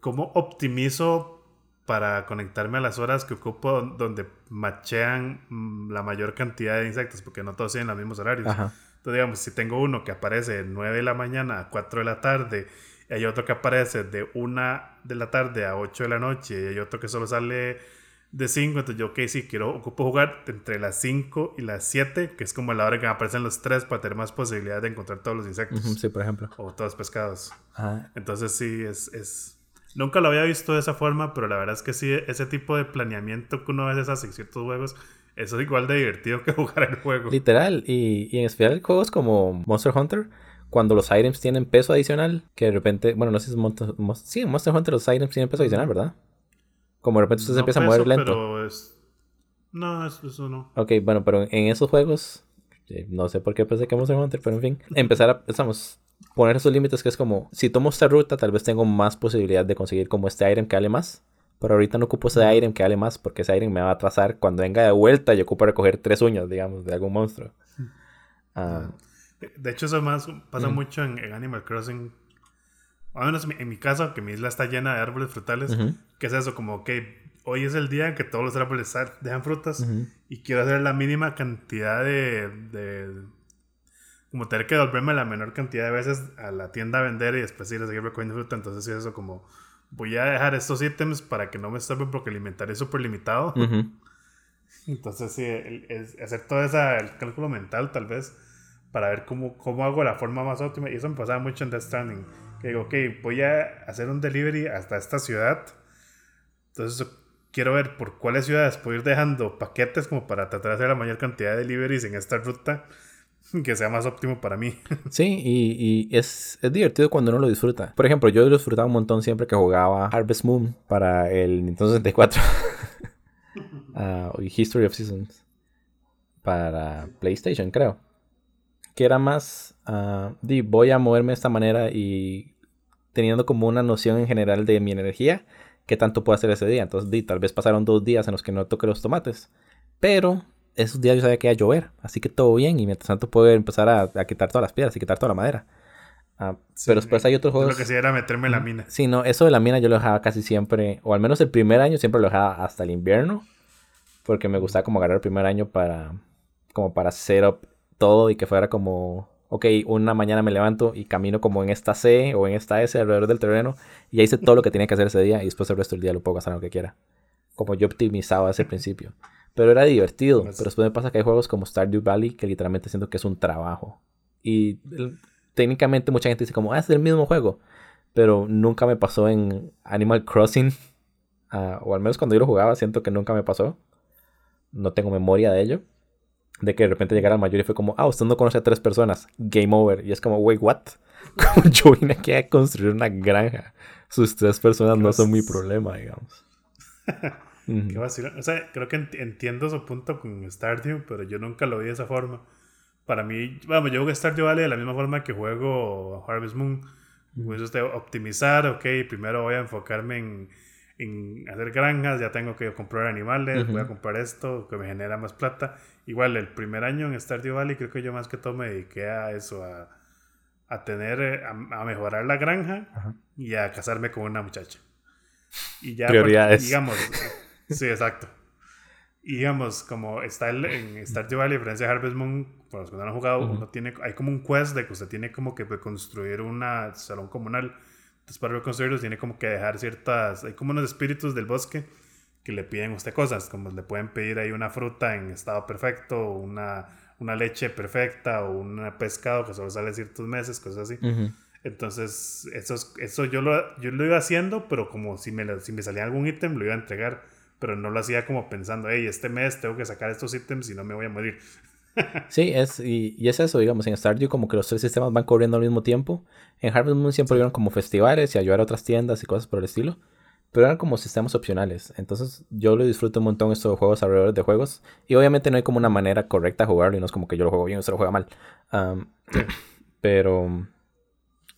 cómo optimizo para conectarme a las horas que ocupo donde machean mm, la mayor cantidad de insectos? Porque no todos tienen los mismos horarios. Entonces, digamos, si tengo uno que aparece de 9 de la mañana a 4 de la tarde, hay otro que aparece de 1 de la tarde a 8 de la noche, y hay otro que solo sale de 5, entonces yo, ok, sí, quiero, ocupo jugar entre las 5 y las 7, que es como la hora que me aparecen los 3 para tener más posibilidades de encontrar todos los insectos. sí, por ejemplo. O todos los pescados. Entonces sí, es, es... Nunca lo había visto de esa forma, pero la verdad es que sí, ese tipo de planeamiento que uno a veces hace en ciertos juegos, eso es igual de divertido que jugar el juego. Literal, y, y en especial juegos como Monster Hunter, cuando los items tienen peso adicional, que de repente, bueno, no sé si es Monster, sí, en Monster Hunter los items tienen peso adicional, ¿verdad? Como de repente usted se empieza a mover lento. No, eso, no. Ok, bueno, pero en esos juegos, eh, no sé por qué pensé que Monster Hunter, pero en fin, empezar a, estamos, poner esos límites que es como, si tomo esta ruta, tal vez tengo más posibilidad de conseguir como este item que vale más. Pero ahorita no ocupo ese item que vale más porque ese item me va a atrasar cuando venga de vuelta y ocupo recoger tres uñas, digamos, de algún monstruo. Ah. De hecho, eso más pasa mucho en, Animal Crossing. Al menos en mi caso, que mi isla está llena de árboles frutales, que es eso, como que hoy es el día en que todos los árboles dejan frutas y quiero hacer la mínima cantidad de, de, como tener que devolverme la menor cantidad de veces a la tienda a vender y después ir a seguir recogiendo fruta. Entonces, es eso como voy a dejar estos ítems para que no me estorben porque el inventario es súper limitado. Entonces, sí, es hacer todo ese el cálculo mental, tal vez, para ver cómo, cómo hago la forma más óptima. Y eso me pasaba mucho en Death Stranding que digo, ok, voy a hacer un delivery hasta esta ciudad. Entonces quiero ver por cuáles ciudades puedo ir dejando paquetes como para tratar de hacer la mayor cantidad de deliveries en esta ruta que sea más óptimo para mí. Sí, y, y es, es, divertido cuando uno lo disfruta. Por ejemplo, yo lo disfrutaba un montón siempre que jugaba Harvest Moon para el Nintendo 64 ah, y History of Seasons para PlayStation, creo que era más, uh, voy a moverme de esta manera y teniendo como una noción en general de mi energía, qué tanto puedo hacer ese día. Entonces, di, tal vez pasaron dos días en los que no toqué los tomates, pero esos días yo sabía que iba a llover, así que todo bien y mientras tanto puedo empezar a, quitar todas las piedras y quitar toda la madera. Uh, pero después hay otros juegos. Lo que sí era meterme en la mina. Sí, no, eso de la mina yo lo dejaba casi siempre, o al menos el primer año siempre lo dejaba hasta el invierno, porque me gustaba como agarrar el primer año para, como para up todo y que fuera como, ok, una mañana me levanto y camino como en esta C o en esta S alrededor del terreno y hice todo lo que tenía que hacer ese día y después el resto del día lo puedo gastar en lo que quiera. Como yo optimizaba ese principio. Pero era divertido. Pero después me pasa que hay juegos como Stardew Valley que literalmente siento que es un trabajo. Y técnicamente mucha gente dice como, ah, es el mismo juego. Pero nunca me pasó en Animal Crossing. Ah, o al menos cuando yo lo jugaba siento que nunca me pasó. No tengo memoria de ello de que de repente llegara al mayor y fue como, ah, usted no conoce a tres personas, game over. Y es como, wait, what? Como yo vine aquí a construir una granja. Sus tres personas no son mi problema, digamos. Qué vacilo. O sea, creo que entiendo su punto con Stardew, pero yo nunca lo vi de esa forma. Para mí, bueno, yo juego Stardew Valley de la misma forma que juego Harvest Moon. Pues usted optimizar, ok, primero voy a enfocarme en en hacer granjas, ya tengo que comprar animales, voy a comprar esto que me genera más plata. Igual el primer año en Stardew Valley creo que yo más que todo me dediqué a eso, a, a tener, eh, a, mejorar la granja y a casarme con una muchacha. Y ya, Prioridades. digamos, sí, exacto. Y digamos, como está el, en Stardew Valley, a diferencia de Harvest Moon, para los que no lo han jugado, uno tiene, hay como un quest de que usted tiene como que construir una salón comunal. Entonces, para reconstruirlo, tiene como que dejar ciertas. Hay como unos espíritus del bosque que le piden a usted cosas, como le pueden pedir ahí una fruta en estado perfecto, una, una leche perfecta, o un pescado que solo sale ciertos meses, cosas así. Entonces, eso, eso yo, lo, yo lo iba haciendo, pero como si me, si me salía algún ítem, lo iba a entregar pero no lo hacía como pensando, hey, este mes tengo que sacar estos ítems y no me voy a morir. Sí, es, y, y, es eso, digamos, en Stardew como que los tres sistemas van corriendo al mismo tiempo. En Harvest Moon siempre sí. como festivales y ayudar a otras tiendas y cosas por el estilo. Pero eran como sistemas opcionales. Entonces yo lo disfruto un montón estos juegos alrededor de juegos. Y obviamente no hay como una manera correcta de jugarlo. Y no es como que yo lo juego bien o se lo juega mal. Um, pero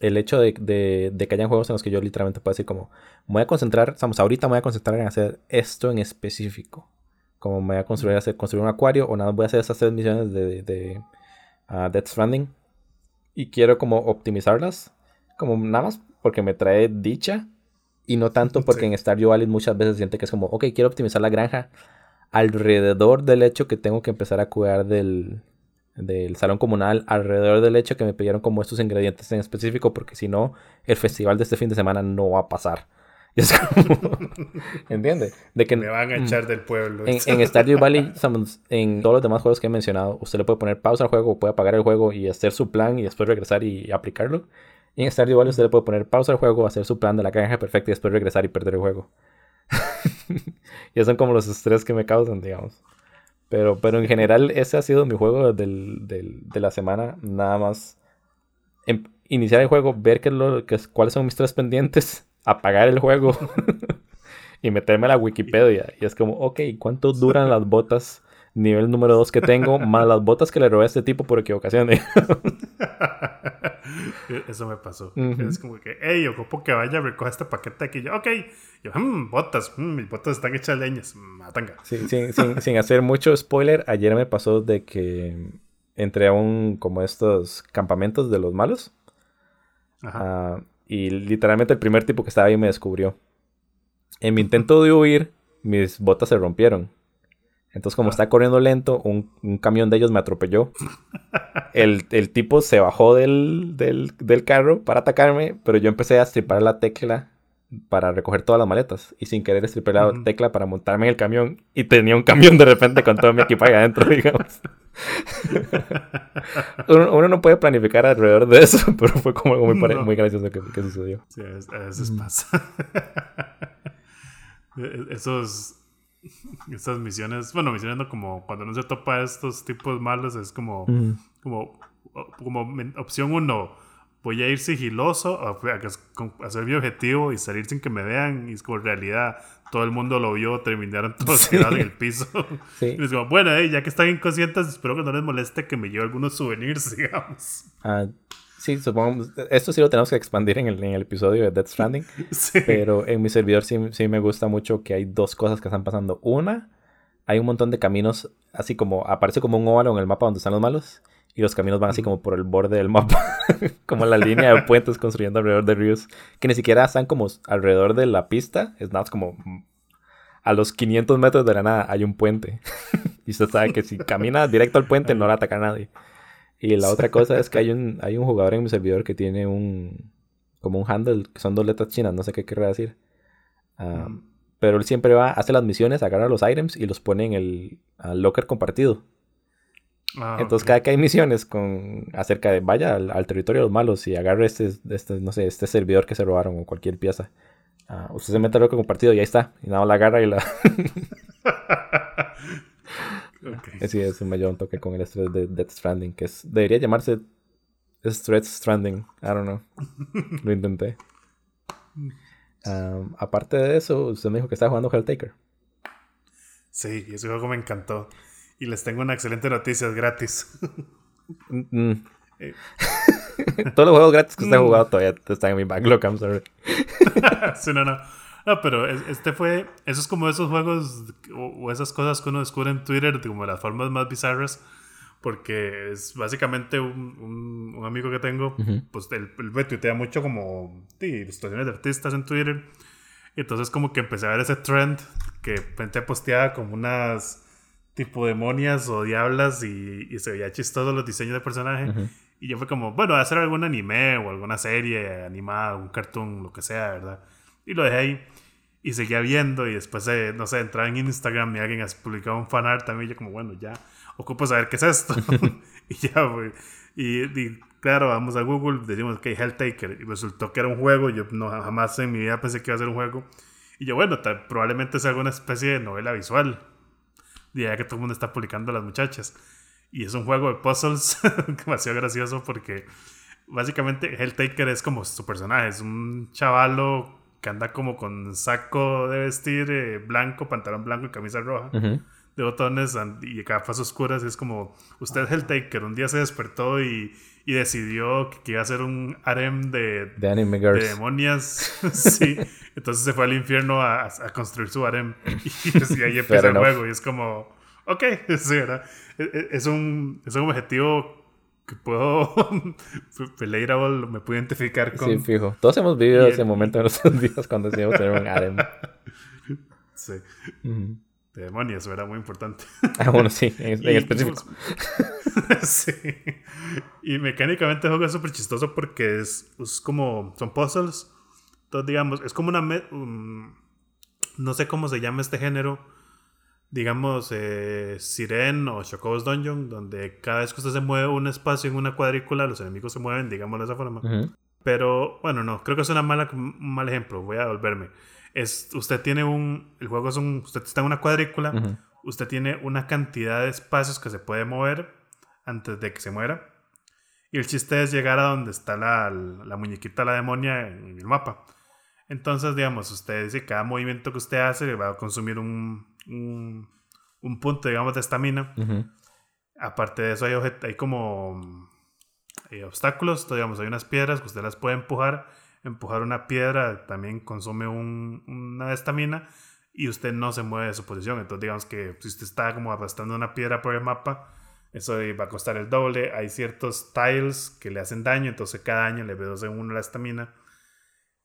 el hecho de, de, de, que hayan juegos en los que yo literalmente puedo decir como, me voy a concentrar, estamos ahorita me voy a concentrar en hacer esto en específico. Como me voy a construir, hacer, construir un acuario o nada, voy a hacer esas tres misiones de, de uh, Death Stranding. Y quiero como optimizarlas, como nada más porque me trae dicha. Y no tanto porque sí. en Stardew Valley muchas veces siente que es como, ok, quiero optimizar la granja alrededor del hecho que tengo que empezar a cuidar del, del salón comunal alrededor del hecho que me pidieron como estos ingredientes en específico porque si no el festival de este fin de semana no va a pasar y es como ¿entiende? de que me van a echar del pueblo en, en Stardew Valley en todos los demás juegos que he mencionado usted le puede poner pausa al juego puede apagar el juego y hacer su plan y después regresar y aplicarlo y en Stardew Valley usted le puede poner pausa al juego hacer su plan de la granja perfecta y después regresar y perder el juego y esos son como los estrés que me causan digamos pero, pero en general ese ha sido mi juego del, del, de la semana. Nada más em, iniciar el juego, ver qué es lo, qué es, cuáles son mis tres pendientes, apagar el juego y meterme a la Wikipedia. Y es como, ok, ¿cuánto duran las botas nivel número 2 que tengo? más las botas que le robé a este tipo por equivocación. Eso me pasó. Uh -huh. Es como que, hey, ocupo que vaya a recoger este paquete aquí. Yo, ok. Yo, mmm, botas. Mmm, mis botas están hechas leñas. Matanga. Sí, sin, sin hacer mucho spoiler, ayer me pasó de que entré a un, como estos campamentos de los malos. Ajá. Uh, y literalmente el primer tipo que estaba ahí me descubrió. En mi intento de huir, mis botas se rompieron. Entonces, como ah. está corriendo lento, un, un, camión de ellos me atropelló. El, el tipo se bajó del, del, del, carro para atacarme, pero yo empecé a estripar la tecla para recoger todas las maletas. Y sin querer estripé la uh -huh. tecla para montarme en el camión. Y tenía un camión de repente con todo mi equipaje adentro, digamos. uno, uno, no puede planificar alrededor de eso, pero fue como algo muy, no. muy gracioso que, que, sucedió. Sí, a veces pasa. Esos estas misiones, bueno, misiones no como cuando no se topa a estos tipos malos, es como, mm. como, como opción uno, voy a ir sigiloso a, a, hacer mi objetivo y salir sin que me vean, y es como realidad, todo el mundo lo vio, terminaron todos sí. tirados en el piso. Sí. Y es como, bueno, eh, ya que están inconscientes, espero que no les moleste que me lleve algunos souvenirs, digamos. Uh, Sí, supongo. Esto sí lo tenemos que expandir en el, en el episodio de Death Stranding. Sí. Pero en mi servidor sí, sí, me gusta mucho que hay dos cosas que están pasando. Una, hay un montón de caminos, así como aparece como un óvalo en el mapa donde están los malos. Y los caminos van así como por el borde del mapa. como la línea de puentes construyendo alrededor de ríos. Que ni siquiera están como alrededor de la pista. Es nada como a los 500 metros de la nada hay un puente. y usted sabe que si camina directo al puente no le ataca a nadie. Y la otra cosa es que hay un, hay un jugador en mi servidor que tiene un. como un handle, que son dos letras chinas, no sé qué querrá decir. Mm. Pero él siempre va, hace las misiones, agarra los items y los pone en el locker compartido. Ah, Entonces, okay. cada que hay misiones con acerca de vaya al, al, territorio de los malos y agarre este, este, no sé, este servidor que se robaron o cualquier pieza. Uh, usted se mete al locker compartido y ahí está. Y nada más la agarra y la. Okay. Sí, es un mayor toque con el estrés de Death Stranding, que es, debería llamarse Stress Stranding. I don't know. Lo intenté. Um, aparte de eso, usted me dijo que estaba jugando Helltaker. Sí, ese juego me encantó. Y les tengo una excelente noticia, es gratis. mm. eh. Todos los juegos gratis que usted ha jugado todavía están en mi backlog, I'm sorry. sí, no, no. No, pero este fue. Eso es como esos juegos o, o, esas cosas que uno descubre en Twitter, como las formas más bizarras. Porque es básicamente un, un, un amigo que tengo, uh -huh. pues él, él me tuitea mucho como sí, ilustraciones de artistas en Twitter. Entonces como que empecé a ver ese trend que gente posteaba como unas tipo demonias o diablas y, se veía chistoso los diseños de personaje. Y yo fue como, bueno, hacer algún anime o alguna serie animada, un cartoon, lo que sea, ¿verdad? Y lo dejé ahí. Y seguía viendo y después, eh, no sé, entraba en Instagram y alguien publicado un fanart también. Y yo como, bueno, ya, ocupo saber qué es esto. y ya, güey. Y, y, claro, vamos a Google, decimos que okay, Helltaker. Y resultó que era un juego. Yo no, jamás en mi vida pensé que iba a ser un juego. Y yo, bueno, probablemente sea alguna especie de novela visual. Ya que todo el mundo está publicando a las muchachas. Y es un juego de puzzles demasiado gracioso porque básicamente Helltaker es como su personaje. Es un chavalo que anda como con saco de vestir eh, blanco, pantalón blanco y camisa roja. De botones y gafas oscuras. es como, usted es Helltaker. Un día se despertó y, y decidió que, iba a ser un harem de, de, anime girls. de demonias. sí. Entonces se fue al infierno a, a construir su harem. Y, ahí empieza el juego. Y es como, ok, sí, ¿verdad? E, e, es un, es un objetivo que puedo Relatable, me puedo identificar con. Sí, fijo. Todos hemos vivido ese momento en nuestros días cuando decidimos tener un harem. Sí. De demonios, era muy importante. Ah, bueno, sí, en, específico. sí. Y mecánicamente el juego es súper chistoso porque es, es, como. Son puzzles. Entonces, digamos, es como una. no sé cómo se llama este género digamos, eh, Siren o Chocobo's Dungeon, donde cada vez que usted se mueve un espacio en una cuadrícula, los enemigos se mueven, digámoslo de esa forma. Pero bueno, no, creo que es una mala, un mal ejemplo, voy a volverme. Es, usted tiene un, el juego es un, usted está en una cuadrícula, usted tiene una cantidad de espacios que se puede mover antes de que se muera. Y el chiste es llegar a donde está la, la muñequita, la demonia en el mapa. Entonces, digamos, usted dice cada movimiento que usted hace va a consumir un, un, punto, digamos, de estamina. Aparte de eso, hay, hay como hay obstáculos, digamos, hay unas piedras que usted las puede empujar. Empujar una piedra también consume un, una estamina y usted no se mueve de su posición. Entonces, digamos que si usted está como arrastrando una piedra por el mapa, eso va a costar el doble. Hay ciertos tiles que le hacen daño, entonces cada año le reduce uno la estamina.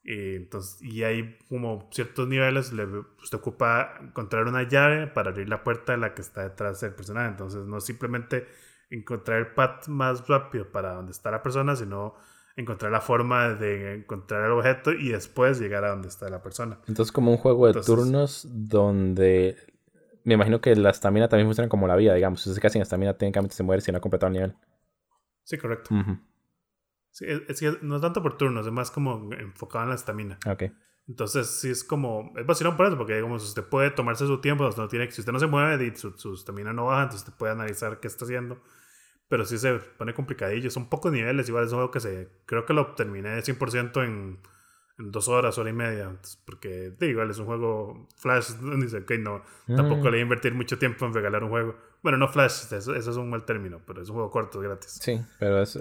Eh, y hay como ciertos niveles, le, usted ocupa encontrar una llave para abrir la puerta de la que está detrás del personaje. Entonces, no simplemente encontrar el path más rápido para donde está la persona, sino encontrar la forma de encontrar el objeto y después llegar a donde está la persona. Entonces, como un juego de turnos donde me imagino que la estamina también funciona como la vida, digamos. Si se queda sin estamina, técnicamente se muere si no ha completado el nivel. Sí, correcto. Sí, es, no es tanto por turnos, es más como enfocado en la estamina. Ok. Entonces, sí es como. Es vacilón por eso, porque digamos, usted puede tomarse su tiempo, no tiene, si usted no se mueve, su estamina no baja, entonces usted puede analizar qué está haciendo. Pero sí se pone complicadillo. Son pocos niveles, igual es algo que se. Creo que lo terminé 100% en en dos horas, hora y media. Porque, digo, es un juego Flash. Dice, ok, no, tampoco le voy a invertir mucho tiempo en regalar un juego. Bueno, no Flash, eso, es un mal término, pero es un juego corto, gratis. Sí, pero es,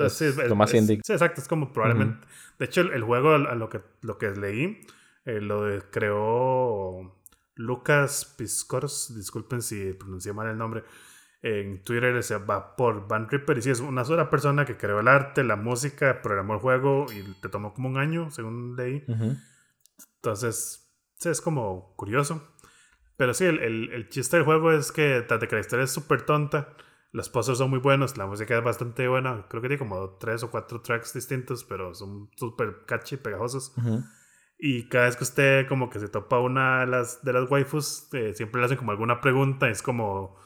lo más indie. Sí, exacto, es como probablemente. De hecho, el, juego, a lo que, lo que leí, eh, lo creó Lucas Piscors, disculpen si pronuncié mal el nombre en Twitter se va por Van Ripper y sí, es una sola persona que creó el arte, la música, programó el juego y te tomó como un año, según leí. Entonces, sí, es como curioso. Pero sí, el, el, chiste del juego es que, de que la historia es súper tonta, los puzzles son muy buenos, la música es bastante buena. Creo que tiene como tres o cuatro tracks distintos, pero son súper catchy, pegajosos. Y cada vez que usted como que se topa una de las, de las waifus, eh, siempre le hacen como alguna pregunta. Es como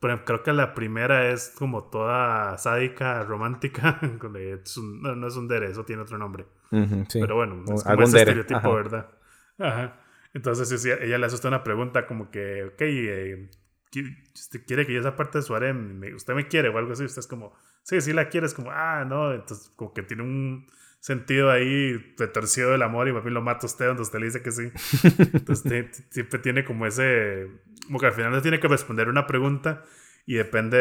creo que la primera es como toda sádica, romántica. no, es un dere, eso tiene otro nombre. Pero bueno, es como ese estereotipo, ¿verdad? Ajá. Entonces ella le hace una pregunta como que, ok, eh, ¿usted quiere que yo esa parte de su harem? ¿Usted me quiere o algo así? Usted es como, sí, sí la quieres, como, ah, no. Entonces como que tiene un sentido ahí retorcido del amor y bien lo mata usted donde usted le dice que sí. Entonces siempre tiene como ese, como que al final no tiene que responder una pregunta y depende,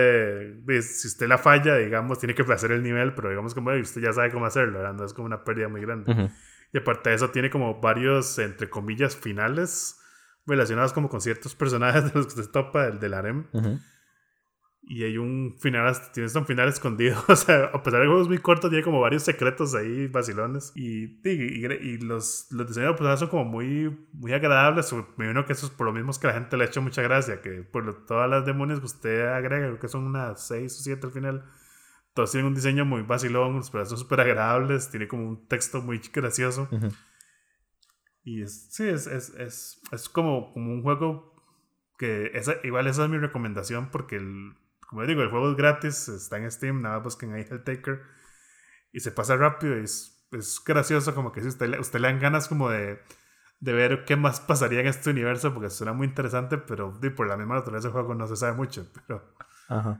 de, si usted la falla, digamos, tiene que hacer el nivel, pero digamos como usted ya sabe cómo hacerlo, ¿verdad? No es como una pérdida muy grande. Y aparte de eso tiene como varios, entre comillas, finales relacionados como con ciertos personajes de los que usted topa, el del harem. Y hay un final, tienes un final escondido. O sea, a pesar de que juegos muy cortos, tiene como varios secretos ahí, vacilones. Y, y, y los, los diseños de personajes son como muy, muy agradables. Me imagino que eso es por lo mismo que la gente le ha hecho mucha gracia. Que por todas las demonios que usted agrega, creo que son unas 6 o 7 al final. Todos tienen un diseño muy vacilón, los personajes son súper agradables. Tiene como un texto muy gracioso. Y es, sí, es, es, es, es como, como un juego que esa, igual esa es mi recomendación porque el como digo, el juego es gratis, está en Steam, nada busquen ahí Taker y se pasa rápido y es, es gracioso como que si usted, usted le dan ganas como de, de, ver qué más pasaría en este universo porque suena muy interesante, pero por la misma naturaleza del juego no se sabe mucho, pero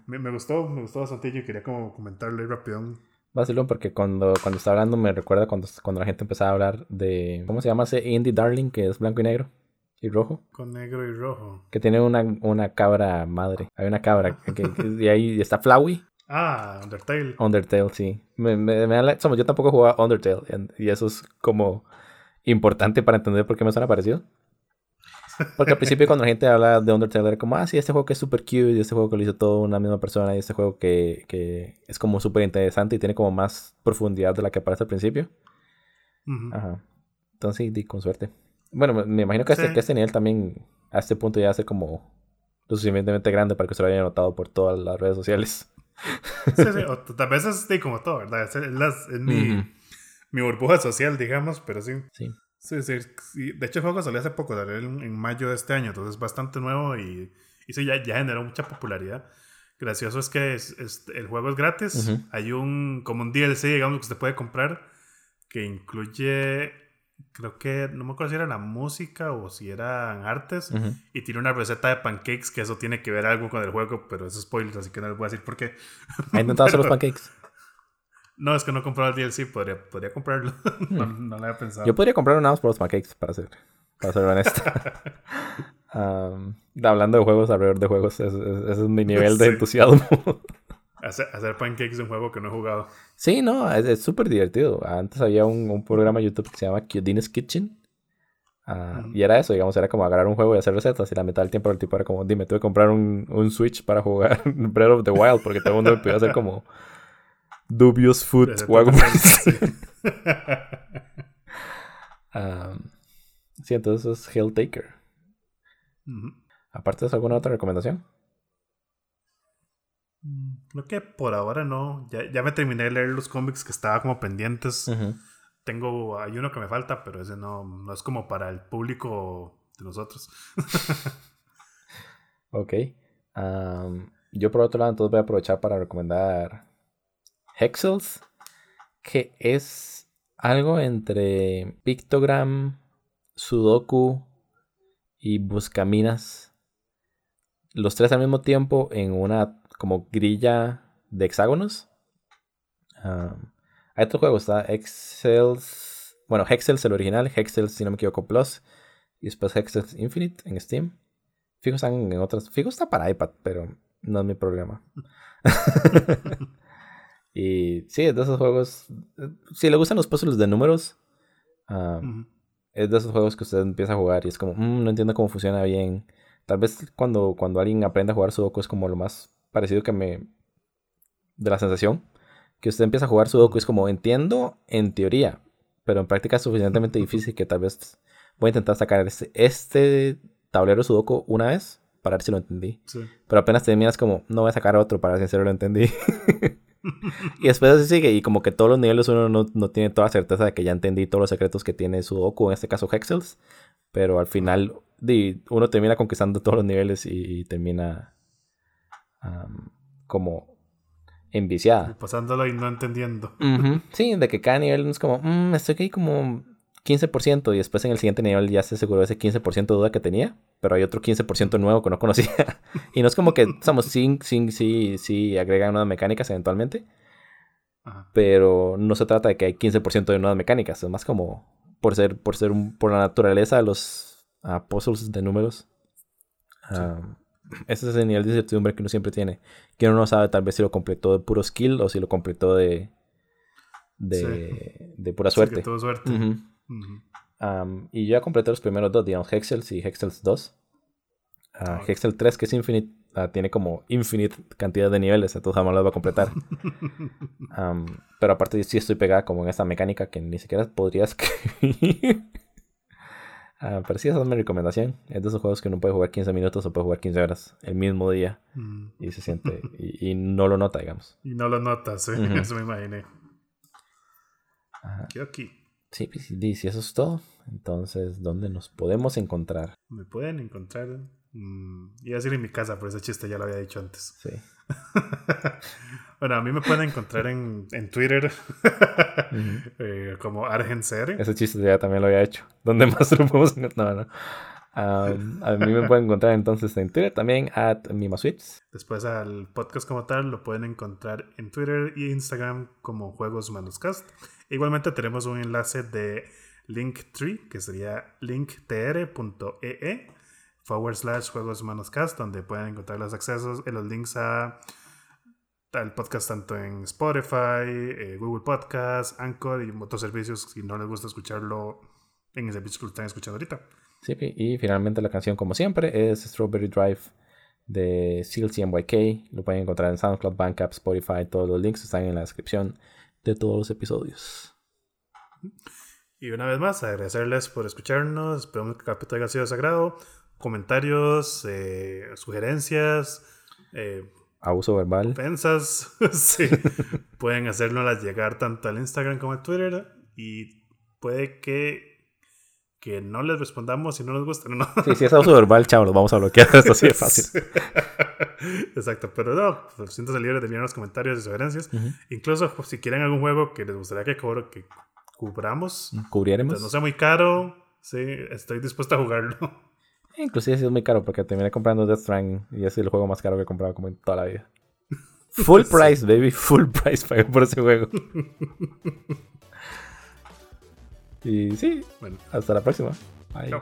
Me, me, gustó, me gustó bastante y quería como comentarle rápido. Vacilón, porque cuando, cuando estaba hablando me recuerda cuando, cuando la gente empezaba a hablar de, ¿cómo se llama ese Indie Darling que es blanco y negro? Y rojo. Con negro y rojo. Que tiene una, una cabra madre. Hay una cabra. Que, y ahí está Flowey. Ah, Undertale. Undertale, sí. Me, me, me yo tampoco jugaba Undertale. Y eso es como importante para entender por qué me suena parecido. Porque al principio cuando la gente habla de Undertale era como, ah, sí, este juego que es super cute, y este juego que lo hizo todo una misma persona, y este juego que, que es como súper interesante y tiene como más profundidad de la que aparece al principio. Ajá. Entonces, di con suerte. Bueno, me imagino que, este, que este nivel también a este punto ya hace como lo suficientemente grande para que se lo haya notado por todas las redes sociales. Sí, sí, o tal vez es como todo, ¿verdad? Es, mi, mi, burbuja social, digamos, pero sí. Sí. Sí, sí, De hecho, el juego salió hace poco, salió en, mayo de este año, entonces es bastante nuevo y, y sí, ya, ya generó mucha popularidad. Gracioso es que es, el juego es gratis. Hay un, como un DLC, digamos, que usted puede comprar que incluye creo que no me acuerdo si era la música o si eran artes y tiene una receta de pancakes que eso tiene que ver algo con el juego pero es spoiler así que no les voy a decir por qué. ¿has intentado hacer los pancakes? no es que no he comprado el DLC podría, podría comprarlo. No, hmm. no, lo había pensado. Yo podría comprar una por los pancakes para ser para ser honesto. Hablando de juegos alrededor de juegos ese es, mi nivel de entusiasmo. Hacer, pancakes es un juego que no he jugado. Sí, no, es súper divertido. Antes había un, un, programa YouTube que se llama Cudines Kitchen. Ah, y era eso, digamos, era como agarrar un juego y hacer recetas. Y la mitad del tiempo el tipo era como, dime, tuve que comprar un, un Switch para jugar Breath of the Wild porque todo el mundo me pidió hacer como dubious food o algo sí, entonces es Helltaker. Aparte de ¿alguna otra recomendación? Creo que por ahora no. Ya, ya me terminé de leer los cómics que estaba como pendientes. Tengo, hay uno que me falta, pero ese no, no es como para el público de nosotros. ok. yo por otro lado, entonces voy a aprovechar para recomendar Hexels, que es algo entre Pictogram, Sudoku y Buscaminas. Los tres al mismo tiempo en una como grilla de hexágonos. hay otro juego, está Excel. Bueno, Hexels el original, Hexels si no me equivoco Plus. Y después Hexels Infinite en Steam. Fijo están en otras. Fijo está para iPad, pero no es mi problema. y sí, es de esos juegos. Si le gustan los puzzles de números, es de esos juegos que usted empieza a jugar y es como, mm, no entiendo cómo funciona bien. Tal vez cuando, cuando alguien aprende a jugar Sudoku es como lo más parecido que me... de la sensación. Que usted empieza a jugar Sudoku y es como, entiendo en teoría, pero en práctica es suficientemente difícil que tal vez voy a intentar sacar este, este tablero Sudoku una vez para ver si lo entendí. Pero apenas terminas como, no voy a sacar otro para ver si lo entendí. y después así sigue y como que todos los niveles uno no, tiene toda la certeza de que ya entendí todos los secretos que tiene Sudoku, en este caso Hexels. Pero al final uno termina conquistando todos los niveles y termina como enviciada. Pasándolo y no entendiendo. Sí, de que cada nivel es como, mm, estoy aquí como 15% y después en el siguiente nivel ya se aseguró ese 15% de duda que tenía, pero hay otro 15% nuevo que no conocía. y no es como que, estamos sí, sí, sí, sí, agregan nuevas mecánicas eventualmente, pero no se trata de que hay 15% de nuevas mecánicas, es más como por ser, por ser un, por la naturaleza de los apóstoles de números. Ese es el nivel de incertidumbre que uno siempre tiene. Que uno no sabe tal vez si lo completó de puro skill o si lo completó de. de, de pura suerte. suerte. y yo ya completé los primeros dos, digamos, Hexels y Hexels 2. Uh, Hexel 3, que es Infinite, ah, tiene como infinite cantidad de niveles, entonces jamás las va a completar. Am, pero aparte sí estoy pegada como en esta mecánica que ni siquiera podría escribir. Ah, pero sí, esa es mi recomendación. Es de esos juegos que uno puede jugar 15 minutos o puede jugar 15 horas el mismo día Mm. y se siente y, y no lo nota, digamos. Y no lo notas. Ujú. eso me imaginé. Ajá. Aquí. Sí, pues, si eso es todo, entonces, ¿dónde nos podemos encontrar? Me pueden encontrar. Mm, iba a decir en mi casa, pero ese chiste ya lo había dicho antes. Sí. bueno, a mí me pueden encontrar en, en Twitter eh, como ArgenCR. Ese chiste ya también lo había hecho. ¿Dónde más lo podemos encontrar? No, no. A mí me pueden encontrar entonces en Twitter también, at Mimaswitch. Después al podcast como tal lo pueden encontrar en Twitter y Instagram como Juegos Manuscast. Igualmente tenemos un enlace de Linktree que sería linktr.ee forward slash Juegos Manuscast donde pueden encontrar los accesos y los links a al podcast tanto en Spotify, eh, Google Podcast, Anchor y otros servicios si no les gusta escucharlo en el servicio que lo están escuchando ahorita. Sí, y finalmente la canción, como siempre, es Strawberry Drive de Seal CMYK. Lo pueden encontrar en SoundCloud, Bandcamp, Spotify. Todos los links están en la descripción de todos los episodios. Y una vez más, agradecerles por escucharnos. Esperamos que el capítulo haya sido de sagrado. Comentarios, eh, sugerencias, eh, Abuso verbal. ofensas. sí. Pueden hacernos llegar tanto al Instagram como al Twitter. Y puede que, que no les respondamos si no nos gusta. No. Sí, si es abuso verbal, chao, los vamos a bloquear. Esto sí es fácil. Exacto, pero no, pues, siéntanse libres de enviarnos comentarios y sugerencias. Incluso pues, si quieren algún juego que les gustaría que, cobro- que cubramos, Cubriéremos. Entonces, no sea muy caro, sí, estoy dispuesto a jugarlo. Inclusive sí es muy caro porque terminé comprando Death Stranding y es el juego más caro que he comprado como en toda la vida. Full price, baby. Full price pagué por ese juego. y sí, Bueno, hasta la próxima. Bye. chao.